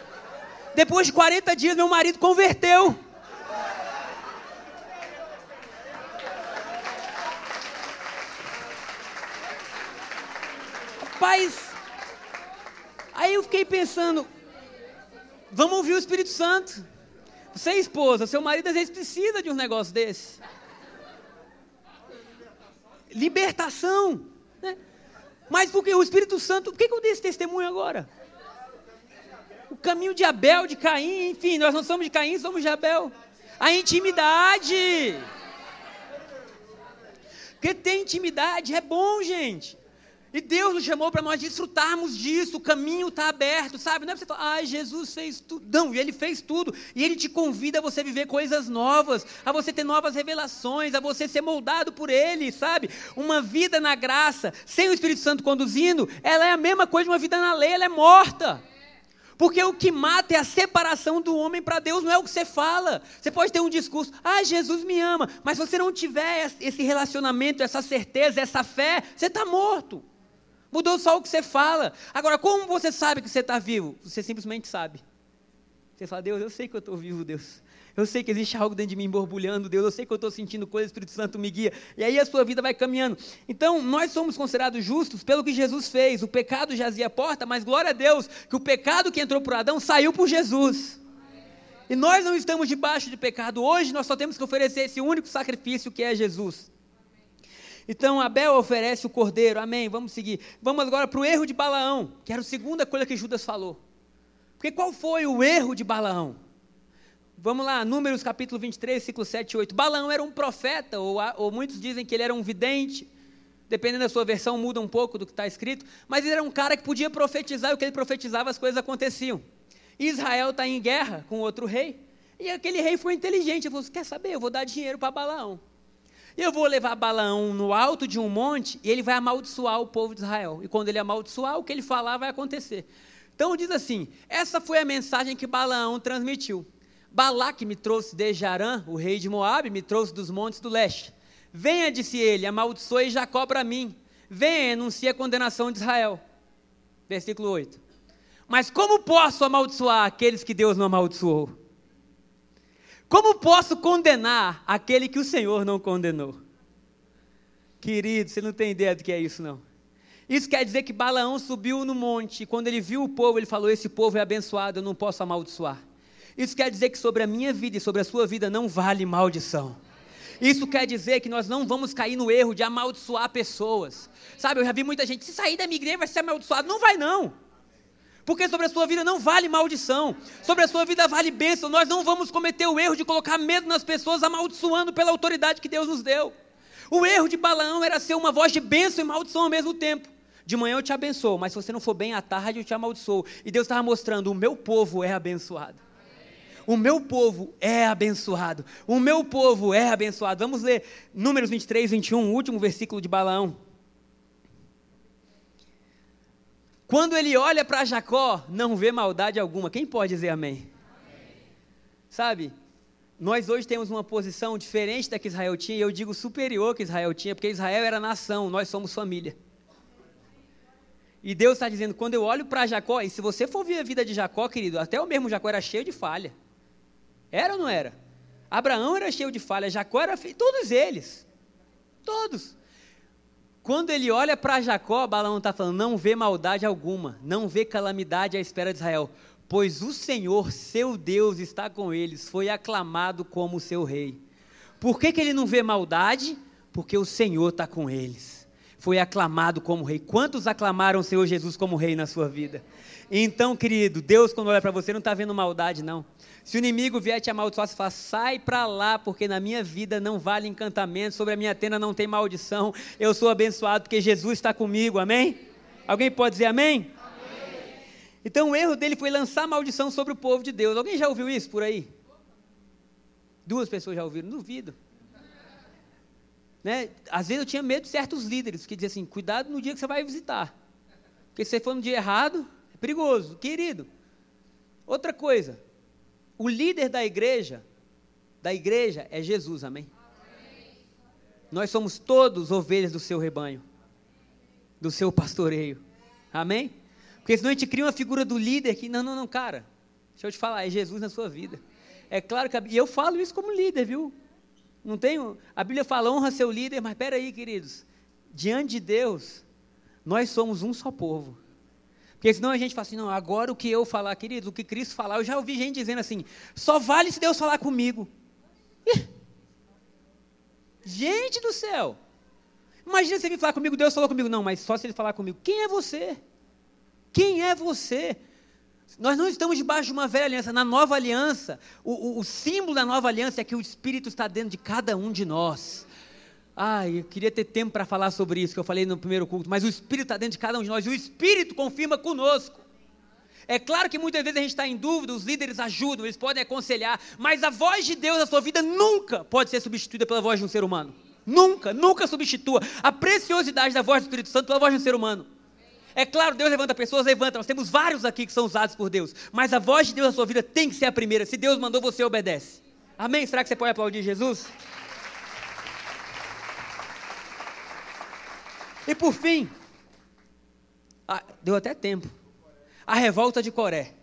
Depois de 40 dias, meu marido converteu. Rapaz, aí eu fiquei pensando, Vamos ouvir o Espírito Santo. Você, é esposa, seu marido às vezes precisa de um negócio desse. Libertação. Né? Mas porque o Espírito Santo, por que, que eu dei esse testemunho agora? O caminho de Abel, de Caim, enfim, nós não somos de Caim, somos de Abel. A intimidade. Porque ter intimidade é bom, gente. E Deus nos chamou para nós desfrutarmos disso, o caminho está aberto, sabe? Não é para você falar, ai, Jesus fez tudo. Não, ele fez tudo. E ele te convida a você viver coisas novas, a você ter novas revelações, a você ser moldado por ele, sabe? Uma vida na graça, sem o Espírito Santo conduzindo, ela é a mesma coisa de uma vida na lei, ela é morta. Porque o que mata é a separação do homem para Deus, não é o que você fala. Você pode ter um discurso, ah, Jesus me ama, mas se você não tiver esse relacionamento, essa certeza, essa fé, você está morto. Mudou só o que você fala. Agora, como você sabe que você está vivo? Você simplesmente sabe. Você fala, Deus, eu sei que eu estou vivo, Deus. Eu sei que existe algo dentro de mim borbulhando, Deus. Eu sei que eu estou sentindo coisas, o Espírito Santo me guia. E aí a sua vida vai caminhando. Então, nós somos considerados justos pelo que Jesus fez. O pecado jazia à porta, mas glória a Deus que o pecado que entrou por Adão saiu por Jesus. E nós não estamos debaixo de pecado. Hoje nós só temos que oferecer esse único sacrifício que é Jesus. Então Abel oferece o cordeiro, amém. Vamos seguir. Vamos agora para o erro de Balaão, que era a segunda coisa que Judas falou. Porque qual foi o erro de Balaão? Vamos lá, Números capítulo 23, ciclo 7 e 8. Balaão era um profeta, ou, ou muitos dizem que ele era um vidente, dependendo da sua versão, muda um pouco do que está escrito, mas ele era um cara que podia profetizar, e o que ele profetizava, as coisas aconteciam. Israel está em guerra com outro rei, e aquele rei foi inteligente, ele falou, quer saber, eu vou dar dinheiro para Balaão. Eu vou levar Balaão no alto de um monte, e ele vai amaldiçoar o povo de Israel. E quando ele amaldiçoar, o que ele falar vai acontecer. Então diz assim, essa foi a mensagem que Balaão transmitiu. Balaque me trouxe desde Arã, o rei de Moabe, me trouxe dos montes do leste. Venha, disse ele, amaldiçoe Jacó para mim. Venha, anuncie a condenação de Israel. Versículo 8. Mas como posso amaldiçoar aqueles que Deus não amaldiçoou? Como posso condenar aquele que o Senhor não condenou? Querido, você não tem ideia do que é isso, não. Isso quer dizer que Balaão subiu no monte, e quando ele viu o povo, ele falou: Esse povo é abençoado, eu não posso amaldiçoar. Isso quer dizer que sobre a minha vida e sobre a sua vida não vale maldição. Isso quer dizer que nós não vamos cair no erro de amaldiçoar pessoas. Sabe, eu já vi muita gente, se sair da minha igreja vai ser amaldiçoado. Não vai não. Porque sobre a sua vida não vale maldição. Sobre a sua vida vale bênção. Nós não vamos cometer o erro de colocar medo nas pessoas amaldiçoando pela autoridade que Deus nos deu. O erro de Balaão era ser uma voz de bênção e maldição ao mesmo tempo. De manhã eu te abençoo, mas se você não for bem à tarde eu te amaldiçoo. E Deus estava mostrando: o meu povo é abençoado. O meu povo é abençoado. O meu povo é abençoado. Vamos ler Números 23, 21, o último versículo de Balaão. Quando ele olha para Jacó, não vê maldade alguma. Quem pode dizer amém? amém? Sabe, nós hoje temos uma posição diferente da que Israel tinha, e eu digo superior que Israel tinha, porque Israel era nação, nós somos família. E Deus está dizendo: quando eu olho para Jacó, e se você for ver a vida de Jacó, querido, até o mesmo Jacó era cheio de falha. Era ou não era? Abraão era cheio de falhas, Jacó era todos eles. Todos. Quando ele olha para Jacó, Balaão está falando, não vê maldade alguma, não vê calamidade à espera de Israel, pois o Senhor, seu Deus, está com eles, foi aclamado como seu rei. Por que, que ele não vê maldade? Porque o Senhor está com eles. Foi aclamado como rei. Quantos aclamaram o Senhor Jesus como rei na sua vida? Então, querido, Deus, quando olha para você, não está vendo maldade, não. Se o inimigo vier te amaldiçoar, você fala, sai para lá, porque na minha vida não vale encantamento, sobre a minha tenda não tem maldição, eu sou abençoado porque Jesus está comigo, amém? amém? Alguém pode dizer amém? amém? Então o erro dele foi lançar maldição sobre o povo de Deus. Alguém já ouviu isso por aí? Duas pessoas já ouviram, duvido. Né? Às vezes eu tinha medo de certos líderes que diziam assim: cuidado no dia que você vai visitar. Porque se você for no dia errado, é perigoso. Querido, outra coisa, o líder da igreja, da igreja é Jesus, amém? amém? Nós somos todos ovelhas do seu rebanho, do seu pastoreio, amém? Porque senão a gente cria uma figura do líder que, não, não, não, cara, deixa eu te falar, é Jesus na sua vida. É claro que, e eu falo isso como líder, viu? Não tenho, a Bíblia fala, honra seu líder, mas peraí, queridos, diante de Deus, nós somos um só povo. Porque senão a gente fala assim, não, agora o que eu falar, querido, o que Cristo falar, eu já ouvi gente dizendo assim, só vale se Deus falar comigo. Gente do céu! Imagina se ele falar comigo, Deus falou comigo. Não, mas só se ele falar comigo. Quem é você? Quem é você? Nós não estamos debaixo de uma velha aliança. Na nova aliança, o, o, o símbolo da nova aliança é que o Espírito está dentro de cada um de nós. Ai, eu queria ter tempo para falar sobre isso que eu falei no primeiro culto, mas o Espírito está dentro de cada um de nós e o Espírito confirma conosco. É claro que muitas vezes a gente está em dúvida, os líderes ajudam, eles podem aconselhar, mas a voz de Deus na sua vida nunca pode ser substituída pela voz de um ser humano. Nunca, nunca substitua a preciosidade da voz do Espírito Santo pela voz de um ser humano. É claro, Deus levanta pessoas, levanta. Nós temos vários aqui que são usados por Deus. Mas a voz de Deus na sua vida tem que ser a primeira. Se Deus mandou, você obedece. Amém? Será que você pode aplaudir Jesus? E por fim, ah, deu até tempo. A revolta de Coré.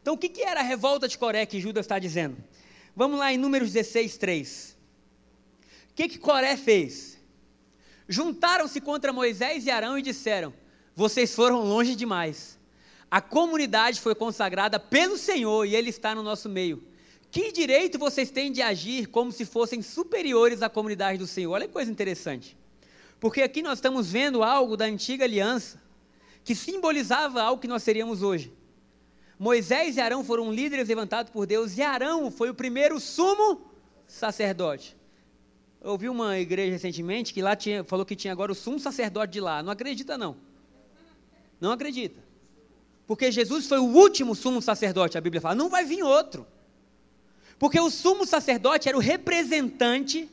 Então, o que, que era a revolta de Coré que Judas está dizendo? Vamos lá em Números 16, 3. O que, que Coré fez? Juntaram-se contra Moisés e Arão e disseram: Vocês foram longe demais. A comunidade foi consagrada pelo Senhor e Ele está no nosso meio. Que direito vocês têm de agir como se fossem superiores à comunidade do Senhor? Olha que coisa interessante. Porque aqui nós estamos vendo algo da antiga aliança que simbolizava algo que nós seríamos hoje. Moisés e Arão foram líderes levantados por Deus e Arão foi o primeiro sumo sacerdote. Eu ouvi uma igreja recentemente que lá tinha, falou que tinha agora o sumo sacerdote de lá. Não acredita, não. Não acredita. Porque Jesus foi o último sumo sacerdote, a Bíblia fala. Não vai vir outro. Porque o sumo sacerdote era o representante.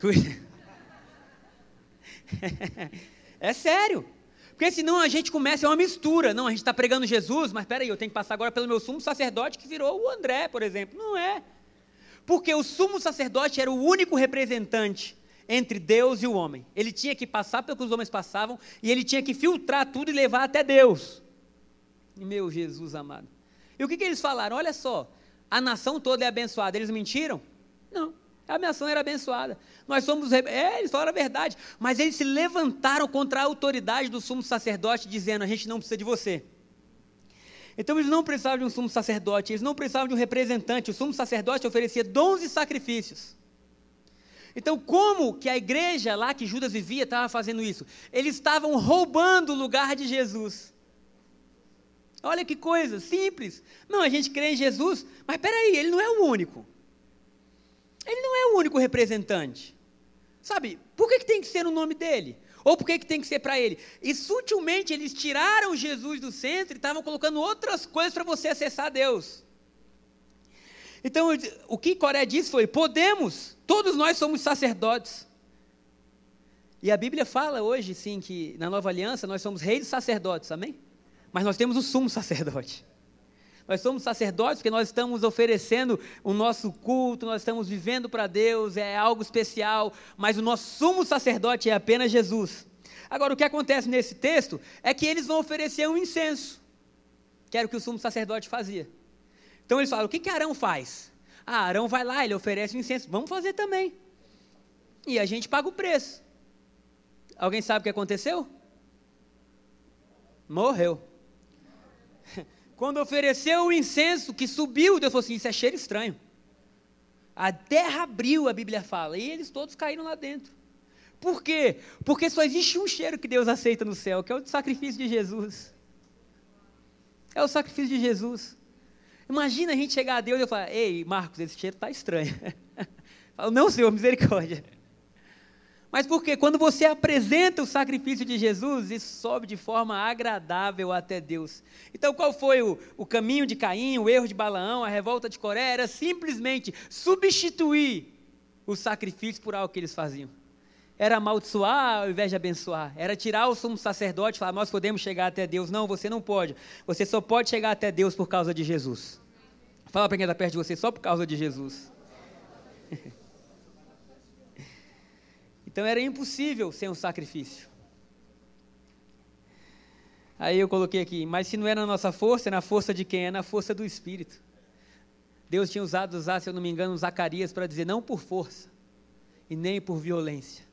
(laughs) é sério. Porque senão a gente começa, é uma mistura. Não, a gente está pregando Jesus, mas peraí, eu tenho que passar agora pelo meu sumo sacerdote que virou o André, por exemplo. Não é. Porque o sumo sacerdote era o único representante entre Deus e o homem. Ele tinha que passar pelo que os homens passavam e ele tinha que filtrar tudo e levar até Deus. Meu Jesus amado. E o que, que eles falaram? Olha só, a nação toda é abençoada. Eles mentiram? Não. A nação era abençoada. Nós somos. É, eles falaram a verdade. Mas eles se levantaram contra a autoridade do sumo sacerdote, dizendo: a gente não precisa de você. Então eles não precisavam de um sumo sacerdote, eles não precisavam de um representante. O sumo sacerdote oferecia dons e sacrifícios. Então, como que a igreja lá que Judas vivia estava fazendo isso? Eles estavam roubando o lugar de Jesus. Olha que coisa simples. Não, a gente crê em Jesus, mas peraí, ele não é o único. Ele não é o único representante. Sabe, por que, que tem que ser o nome dele? Ou por que, que tem que ser para ele? E sutilmente eles tiraram Jesus do centro e estavam colocando outras coisas para você acessar Deus. Então, o que Coré disse foi: podemos, todos nós somos sacerdotes. E a Bíblia fala hoje, sim, que na nova aliança nós somos reis e sacerdotes, amém? Mas nós temos o sumo sacerdote. Nós somos sacerdotes porque nós estamos oferecendo o nosso culto, nós estamos vivendo para Deus, é algo especial, mas o nosso sumo sacerdote é apenas Jesus. Agora, o que acontece nesse texto é que eles vão oferecer um incenso, que era o que o sumo sacerdote fazia. Então eles falam: o que, que Arão faz? Ah, Arão vai lá, ele oferece um incenso, vamos fazer também. E a gente paga o preço. Alguém sabe o que aconteceu? Morreu. (laughs) Quando ofereceu o incenso que subiu, Deus falou assim: Isso é cheiro estranho. A terra abriu, a Bíblia fala, e eles todos caíram lá dentro. Por quê? Porque só existe um cheiro que Deus aceita no céu, que é o sacrifício de Jesus. É o sacrifício de Jesus. Imagina a gente chegar a Deus e falar: Ei, Marcos, esse cheiro está estranho. (laughs) Falo, não, Senhor, misericórdia. Mas porque quando você apresenta o sacrifício de Jesus, isso sobe de forma agradável até Deus. Então, qual foi o, o caminho de Caim, o erro de Balaão, a revolta de Coré? Era simplesmente substituir o sacrifício por algo que eles faziam. Era amaldiçoar ao invés de abençoar. Era tirar o sumo sacerdote e falar: Nós podemos chegar até Deus. Não, você não pode. Você só pode chegar até Deus por causa de Jesus. Fala para quem está perto de você, só por causa de Jesus. (laughs) Então era impossível sem um sacrifício. Aí eu coloquei aqui, mas se não é na nossa força, é na força de quem? É na força do Espírito. Deus tinha usado, usar, se eu não me engano, Zacarias para dizer, não por força e nem por violência,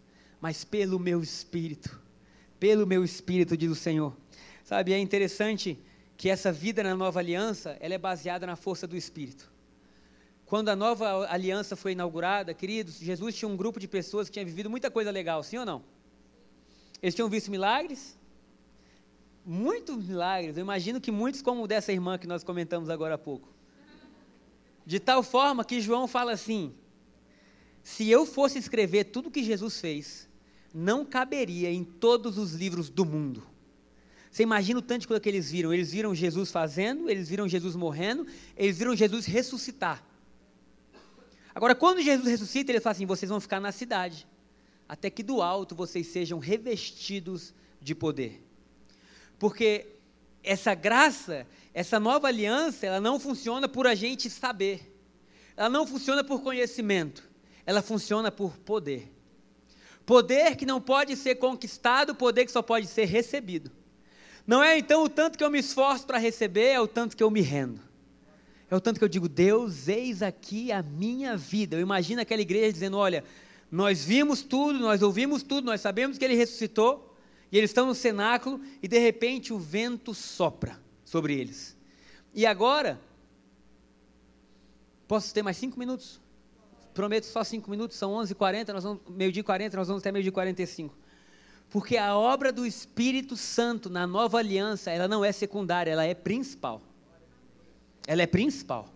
mas pelo meu Espírito. Pelo meu Espírito, diz o Senhor. Sabe, é interessante que essa vida na nova aliança, ela é baseada na força do Espírito. Quando a nova aliança foi inaugurada, queridos, Jesus tinha um grupo de pessoas que tinha vivido muita coisa legal, sim ou não? Eles tinham visto milagres, muitos milagres. Eu imagino que muitos, como dessa irmã que nós comentamos agora há pouco. De tal forma que João fala assim: se eu fosse escrever tudo que Jesus fez, não caberia em todos os livros do mundo. Você imagina o tanto de coisa que eles viram? Eles viram Jesus fazendo, eles viram Jesus morrendo, eles viram Jesus ressuscitar. Agora, quando Jesus ressuscita, ele fala assim: vocês vão ficar na cidade, até que do alto vocês sejam revestidos de poder. Porque essa graça, essa nova aliança, ela não funciona por a gente saber. Ela não funciona por conhecimento. Ela funciona por poder. Poder que não pode ser conquistado, poder que só pode ser recebido. Não é então o tanto que eu me esforço para receber, é o tanto que eu me rendo. É o tanto que eu digo, Deus, eis aqui a minha vida. Eu imagino aquela igreja dizendo: Olha, nós vimos tudo, nós ouvimos tudo, nós sabemos que ele ressuscitou, e eles estão no cenáculo, e de repente o vento sopra sobre eles. E agora, posso ter mais cinco minutos? Prometo só cinco minutos, são 11h40, nós vamos, meio-dia e 40, nós vamos até meio-dia e 45. Porque a obra do Espírito Santo na nova aliança, ela não é secundária, ela é principal. Ela é principal.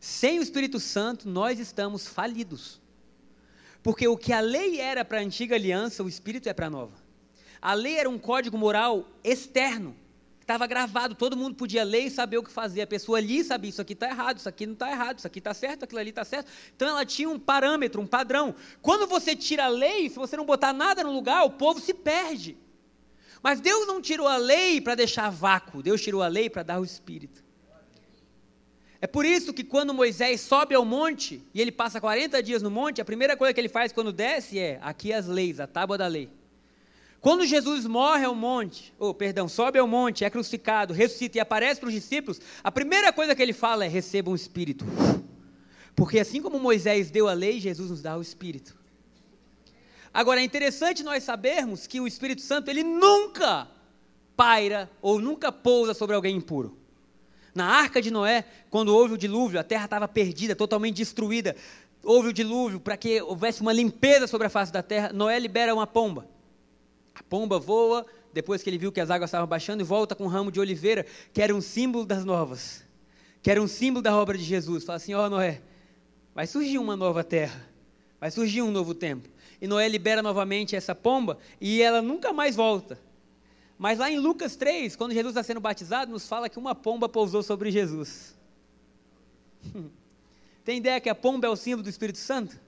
Sem o Espírito Santo, nós estamos falidos. Porque o que a lei era para a antiga aliança, o Espírito é para a nova. A lei era um código moral externo, estava gravado, todo mundo podia ler e saber o que fazer. A pessoa ali sabia, isso aqui está errado, isso aqui não está errado, isso aqui está certo, aquilo ali está certo. Então ela tinha um parâmetro, um padrão. Quando você tira a lei, se você não botar nada no lugar, o povo se perde. Mas Deus não tirou a lei para deixar vácuo, Deus tirou a lei para dar o Espírito. É por isso que quando Moisés sobe ao monte, e ele passa 40 dias no monte, a primeira coisa que ele faz quando desce é, aqui as leis, a tábua da lei. Quando Jesus morre ao monte, ou oh, perdão, sobe ao monte, é crucificado, ressuscita e aparece para os discípulos, a primeira coisa que ele fala é: recebam o Espírito. Porque assim como Moisés deu a lei, Jesus nos dá o Espírito. Agora é interessante nós sabermos que o Espírito Santo ele nunca paira ou nunca pousa sobre alguém impuro. Na arca de Noé, quando houve o dilúvio, a terra estava perdida, totalmente destruída. Houve o dilúvio para que houvesse uma limpeza sobre a face da terra. Noé libera uma pomba. A pomba voa, depois que ele viu que as águas estavam baixando, e volta com um ramo de oliveira, que era um símbolo das novas, que era um símbolo da obra de Jesus. Fala assim: Ó oh, Noé, vai surgir uma nova terra, vai surgir um novo tempo. E Noé libera novamente essa pomba e ela nunca mais volta. Mas lá em Lucas 3, quando Jesus está sendo batizado, nos fala que uma pomba pousou sobre Jesus. (laughs) Tem ideia que a pomba é o símbolo do Espírito Santo?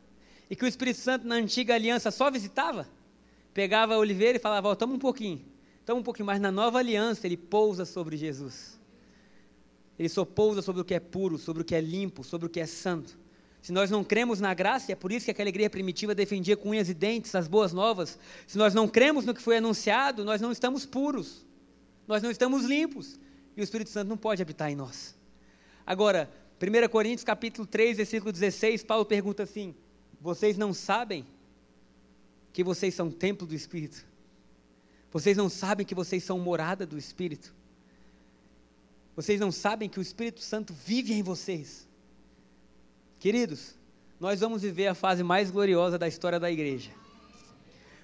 E que o Espírito Santo na antiga aliança só visitava? Pegava a oliveira e falava, oh, toma um pouquinho, toma um pouquinho, mas na nova aliança ele pousa sobre Jesus. Ele só pousa sobre o que é puro, sobre o que é limpo, sobre o que é santo. Se nós não cremos na graça, e é por isso que aquela igreja primitiva defendia com unhas e dentes as boas novas, se nós não cremos no que foi anunciado, nós não estamos puros, nós não estamos limpos, e o Espírito Santo não pode habitar em nós. Agora, 1 Coríntios capítulo 3, versículo 16, Paulo pergunta assim: Vocês não sabem que vocês são templo do Espírito? Vocês não sabem que vocês são morada do Espírito? Vocês não sabem que o Espírito Santo vive em vocês? Queridos, nós vamos viver a fase mais gloriosa da história da igreja.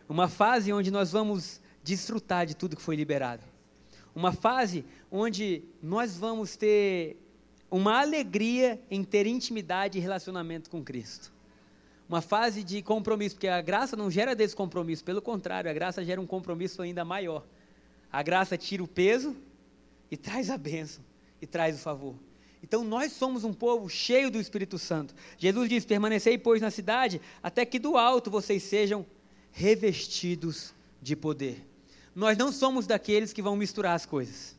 Uma fase onde nós vamos desfrutar de tudo que foi liberado. Uma fase onde nós vamos ter uma alegria em ter intimidade e relacionamento com Cristo. Uma fase de compromisso, porque a graça não gera descompromisso, pelo contrário, a graça gera um compromisso ainda maior. A graça tira o peso e traz a bênção e traz o favor. Então nós somos um povo cheio do Espírito Santo. Jesus diz: permanecei, pois, na cidade, até que do alto vocês sejam revestidos de poder. Nós não somos daqueles que vão misturar as coisas.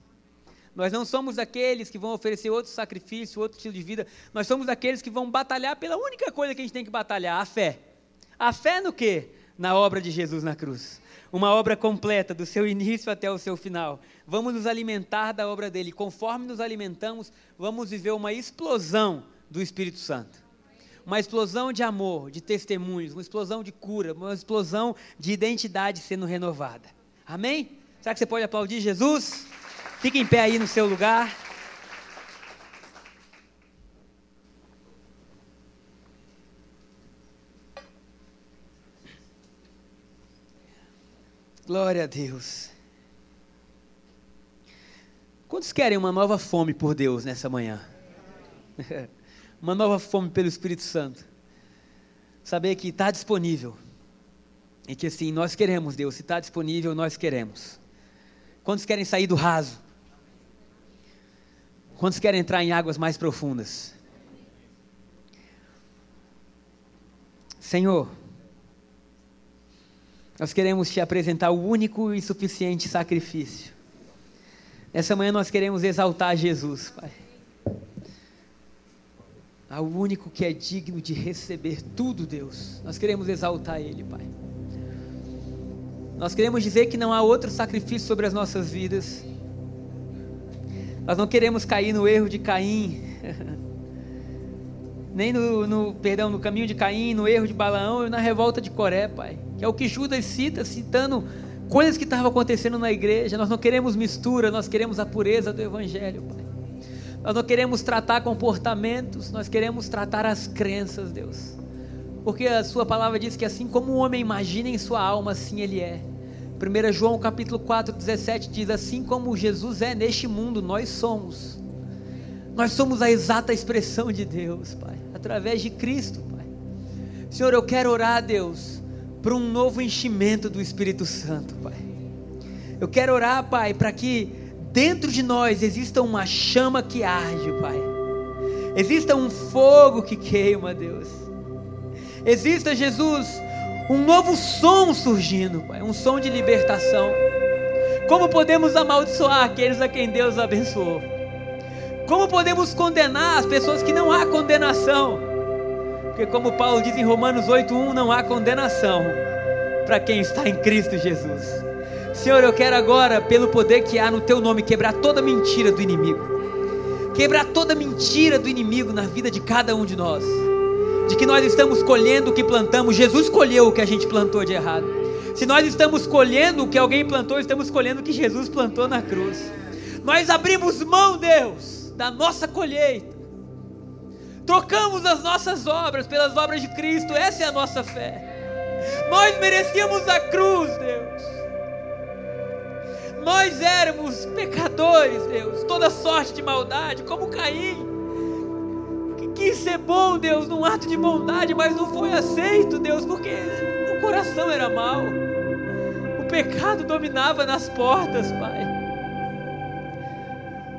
Nós não somos daqueles que vão oferecer outro sacrifício, outro estilo de vida. Nós somos daqueles que vão batalhar pela única coisa que a gente tem que batalhar, a fé. A fé no quê? Na obra de Jesus na cruz uma obra completa, do seu início até o seu final. Vamos nos alimentar da obra dele. Conforme nos alimentamos, vamos viver uma explosão do Espírito Santo. Uma explosão de amor, de testemunhos, uma explosão de cura, uma explosão de identidade sendo renovada. Amém? Será que você pode aplaudir Jesus? Fique em pé aí no seu lugar. Glória a Deus. Quantos querem uma nova fome por Deus nessa manhã? (laughs) uma nova fome pelo Espírito Santo. Saber que está disponível. E que assim, nós queremos, Deus, se está disponível, nós queremos. Quantos querem sair do raso? Quantos querem entrar em águas mais profundas? Senhor, nós queremos te apresentar o único e suficiente sacrifício. Nessa manhã nós queremos exaltar Jesus, Pai. Ao único que é digno de receber tudo, Deus. Nós queremos exaltar Ele, Pai. Nós queremos dizer que não há outro sacrifício sobre as nossas vidas. Nós não queremos cair no erro de Caim. (laughs) nem no, no, perdão, no caminho de Caim, no erro de Balaão e na revolta de Coré, Pai. Que é o que Judas cita, citando coisas que estavam acontecendo na igreja. Nós não queremos mistura, nós queremos a pureza do Evangelho, Pai. Nós não queremos tratar comportamentos, nós queremos tratar as crenças, Deus. Porque a Sua palavra diz que assim como o homem imagina em sua alma, assim ele é. 1 João capítulo 4, 17 diz: Assim como Jesus é neste mundo, nós somos. Nós somos a exata expressão de Deus, Pai através de Cristo, Pai. Senhor, eu quero orar, Deus, por um novo enchimento do Espírito Santo, Pai. Eu quero orar, Pai, para que dentro de nós exista uma chama que arde, Pai. Exista um fogo que queima, Deus. Exista, Jesus, um novo som surgindo, Pai, um som de libertação. Como podemos amaldiçoar aqueles a quem Deus abençoou? Como podemos condenar as pessoas que não há condenação? Porque, como Paulo diz em Romanos 8,1, não há condenação para quem está em Cristo Jesus. Senhor, eu quero agora, pelo poder que há no Teu nome, quebrar toda mentira do inimigo. Quebrar toda mentira do inimigo na vida de cada um de nós. De que nós estamos colhendo o que plantamos. Jesus colheu o que a gente plantou de errado. Se nós estamos colhendo o que alguém plantou, estamos colhendo o que Jesus plantou na cruz. Nós abrimos mão, Deus da nossa colheita. Trocamos as nossas obras pelas obras de Cristo, essa é a nossa fé. Nós merecíamos a cruz, Deus. Nós éramos pecadores, Deus, toda sorte de maldade, como Caim, quis ser bom, Deus, num ato de bondade, mas não foi aceito, Deus, porque o coração era mau, o pecado dominava nas portas, Pai.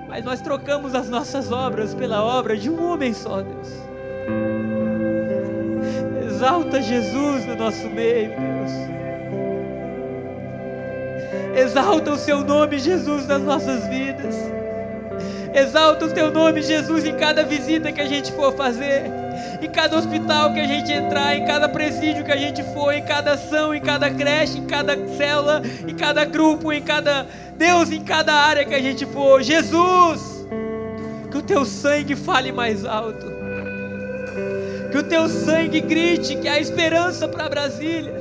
Mas nós trocamos as nossas obras pela obra de um homem só, Deus. Exalta Jesus no nosso meio, Deus. Exalta o seu nome, Jesus, nas nossas vidas. Exalta o teu nome, Jesus, em cada visita que a gente for fazer, em cada hospital que a gente entrar, em cada presídio que a gente for, em cada ação, em cada creche, em cada célula, em cada grupo, em cada Deus, em cada área que a gente for. Jesus, que o teu sangue fale mais alto. Que o teu sangue grite que há esperança para Brasília,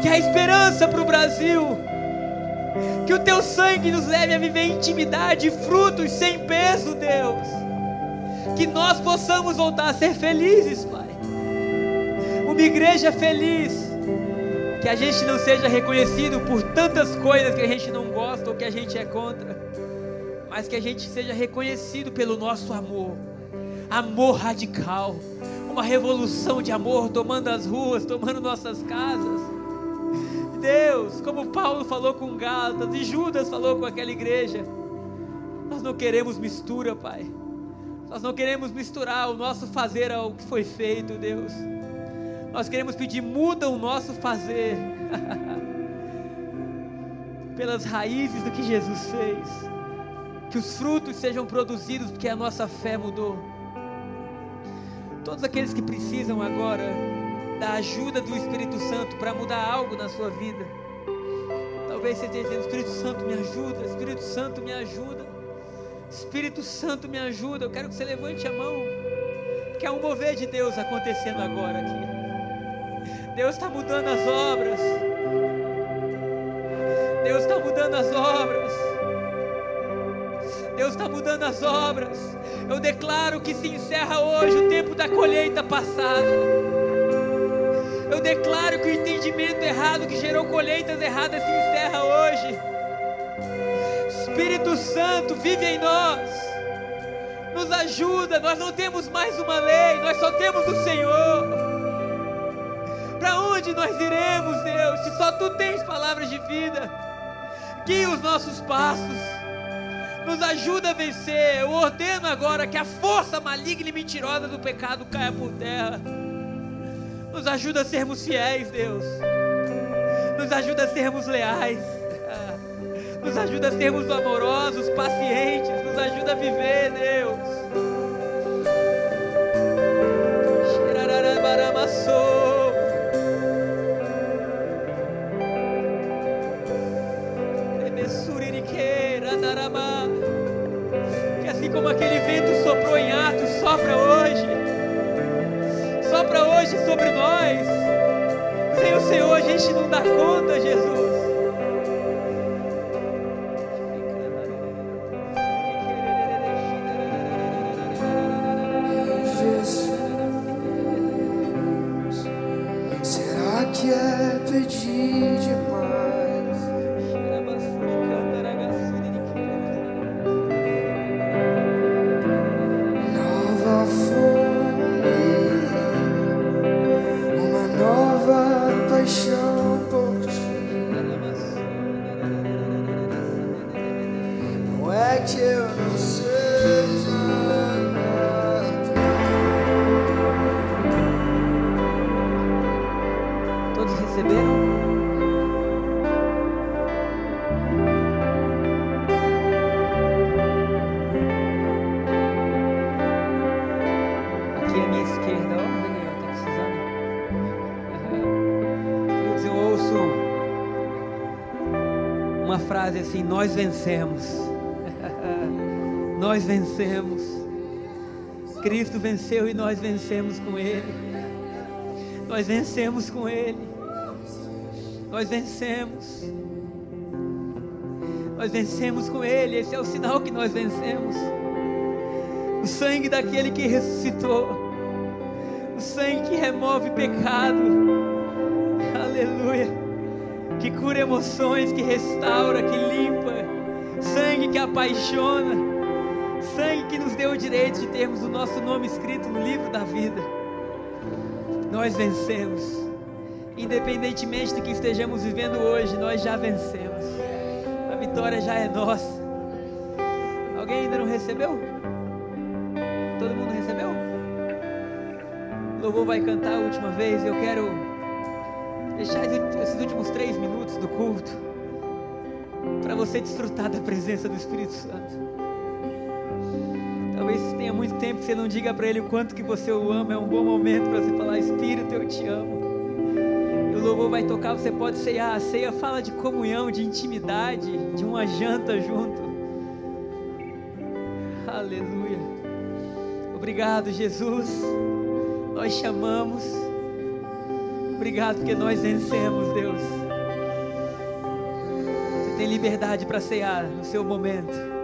que há esperança para o Brasil que o teu sangue nos leve a viver intimidade e frutos sem peso, Deus. Que nós possamos voltar a ser felizes, Pai. Uma igreja feliz. Que a gente não seja reconhecido por tantas coisas que a gente não gosta ou que a gente é contra. Mas que a gente seja reconhecido pelo nosso amor. Amor radical. Uma revolução de amor tomando as ruas, tomando nossas casas Deus, como Paulo falou com Gálatas e Judas falou com aquela igreja. Nós não queremos mistura, Pai. Nós não queremos misturar o nosso fazer ao que foi feito, Deus. Nós queremos pedir, muda o nosso fazer (laughs) pelas raízes do que Jesus fez. Que os frutos sejam produzidos porque a nossa fé mudou. Todos aqueles que precisam agora da ajuda do Espírito Santo para mudar algo na sua vida. Talvez você esteja dizendo: Espírito Santo me ajuda, Espírito Santo me ajuda, Espírito Santo me ajuda. Eu quero que você levante a mão, que é um mover de Deus acontecendo agora aqui. Deus está mudando as obras, Deus está mudando as obras. Deus está mudando as obras. Eu declaro que se encerra hoje o tempo da colheita passada. Eu declaro que o entendimento errado que gerou colheitas erradas se encerra hoje. Espírito Santo vive em nós. Nos ajuda. Nós não temos mais uma lei, nós só temos o Senhor. Para onde nós iremos, Deus, se só tu tens palavras de vida? Guia os nossos passos. Nos ajuda a vencer. Eu ordeno agora que a força maligna e mentirosa do pecado caia por terra. Nos ajuda a sermos fiéis, Deus. Nos ajuda a sermos leais. Nos ajuda a sermos amorosos, pacientes. Nos ajuda a viver, Deus. Que assim como aquele vento soprou em Atos, sopra hoje. Sopra hoje sobre nós. Senhor a gente não dá conta, Jesus. Assim: Nós vencemos. (laughs) nós vencemos. Cristo venceu e nós vencemos com Ele. Nós vencemos com Ele. Nós vencemos. Nós vencemos com Ele. Esse é o sinal que nós vencemos. O sangue daquele que ressuscitou. O sangue que remove pecado. Que cura emoções, que restaura, que limpa, sangue que apaixona, sangue que nos deu o direito de termos o nosso nome escrito no livro da vida. Nós vencemos, independentemente do que estejamos vivendo hoje, nós já vencemos, a vitória já é nossa. Alguém ainda não recebeu? Todo mundo recebeu? O louvor vai cantar a última vez, eu quero deixar esses últimos três minutos do culto para você desfrutar da presença do Espírito Santo. Talvez tenha muito tempo que você não diga para Ele o quanto que você o ama. É um bom momento para você falar: Espírito, eu te amo. E o louvor vai tocar, você pode ceiar. A ceia fala de comunhão, de intimidade, de uma janta junto. Aleluia. Obrigado, Jesus. Nós chamamos. Obrigado porque nós vencemos, Deus. Você tem liberdade para cear no seu momento.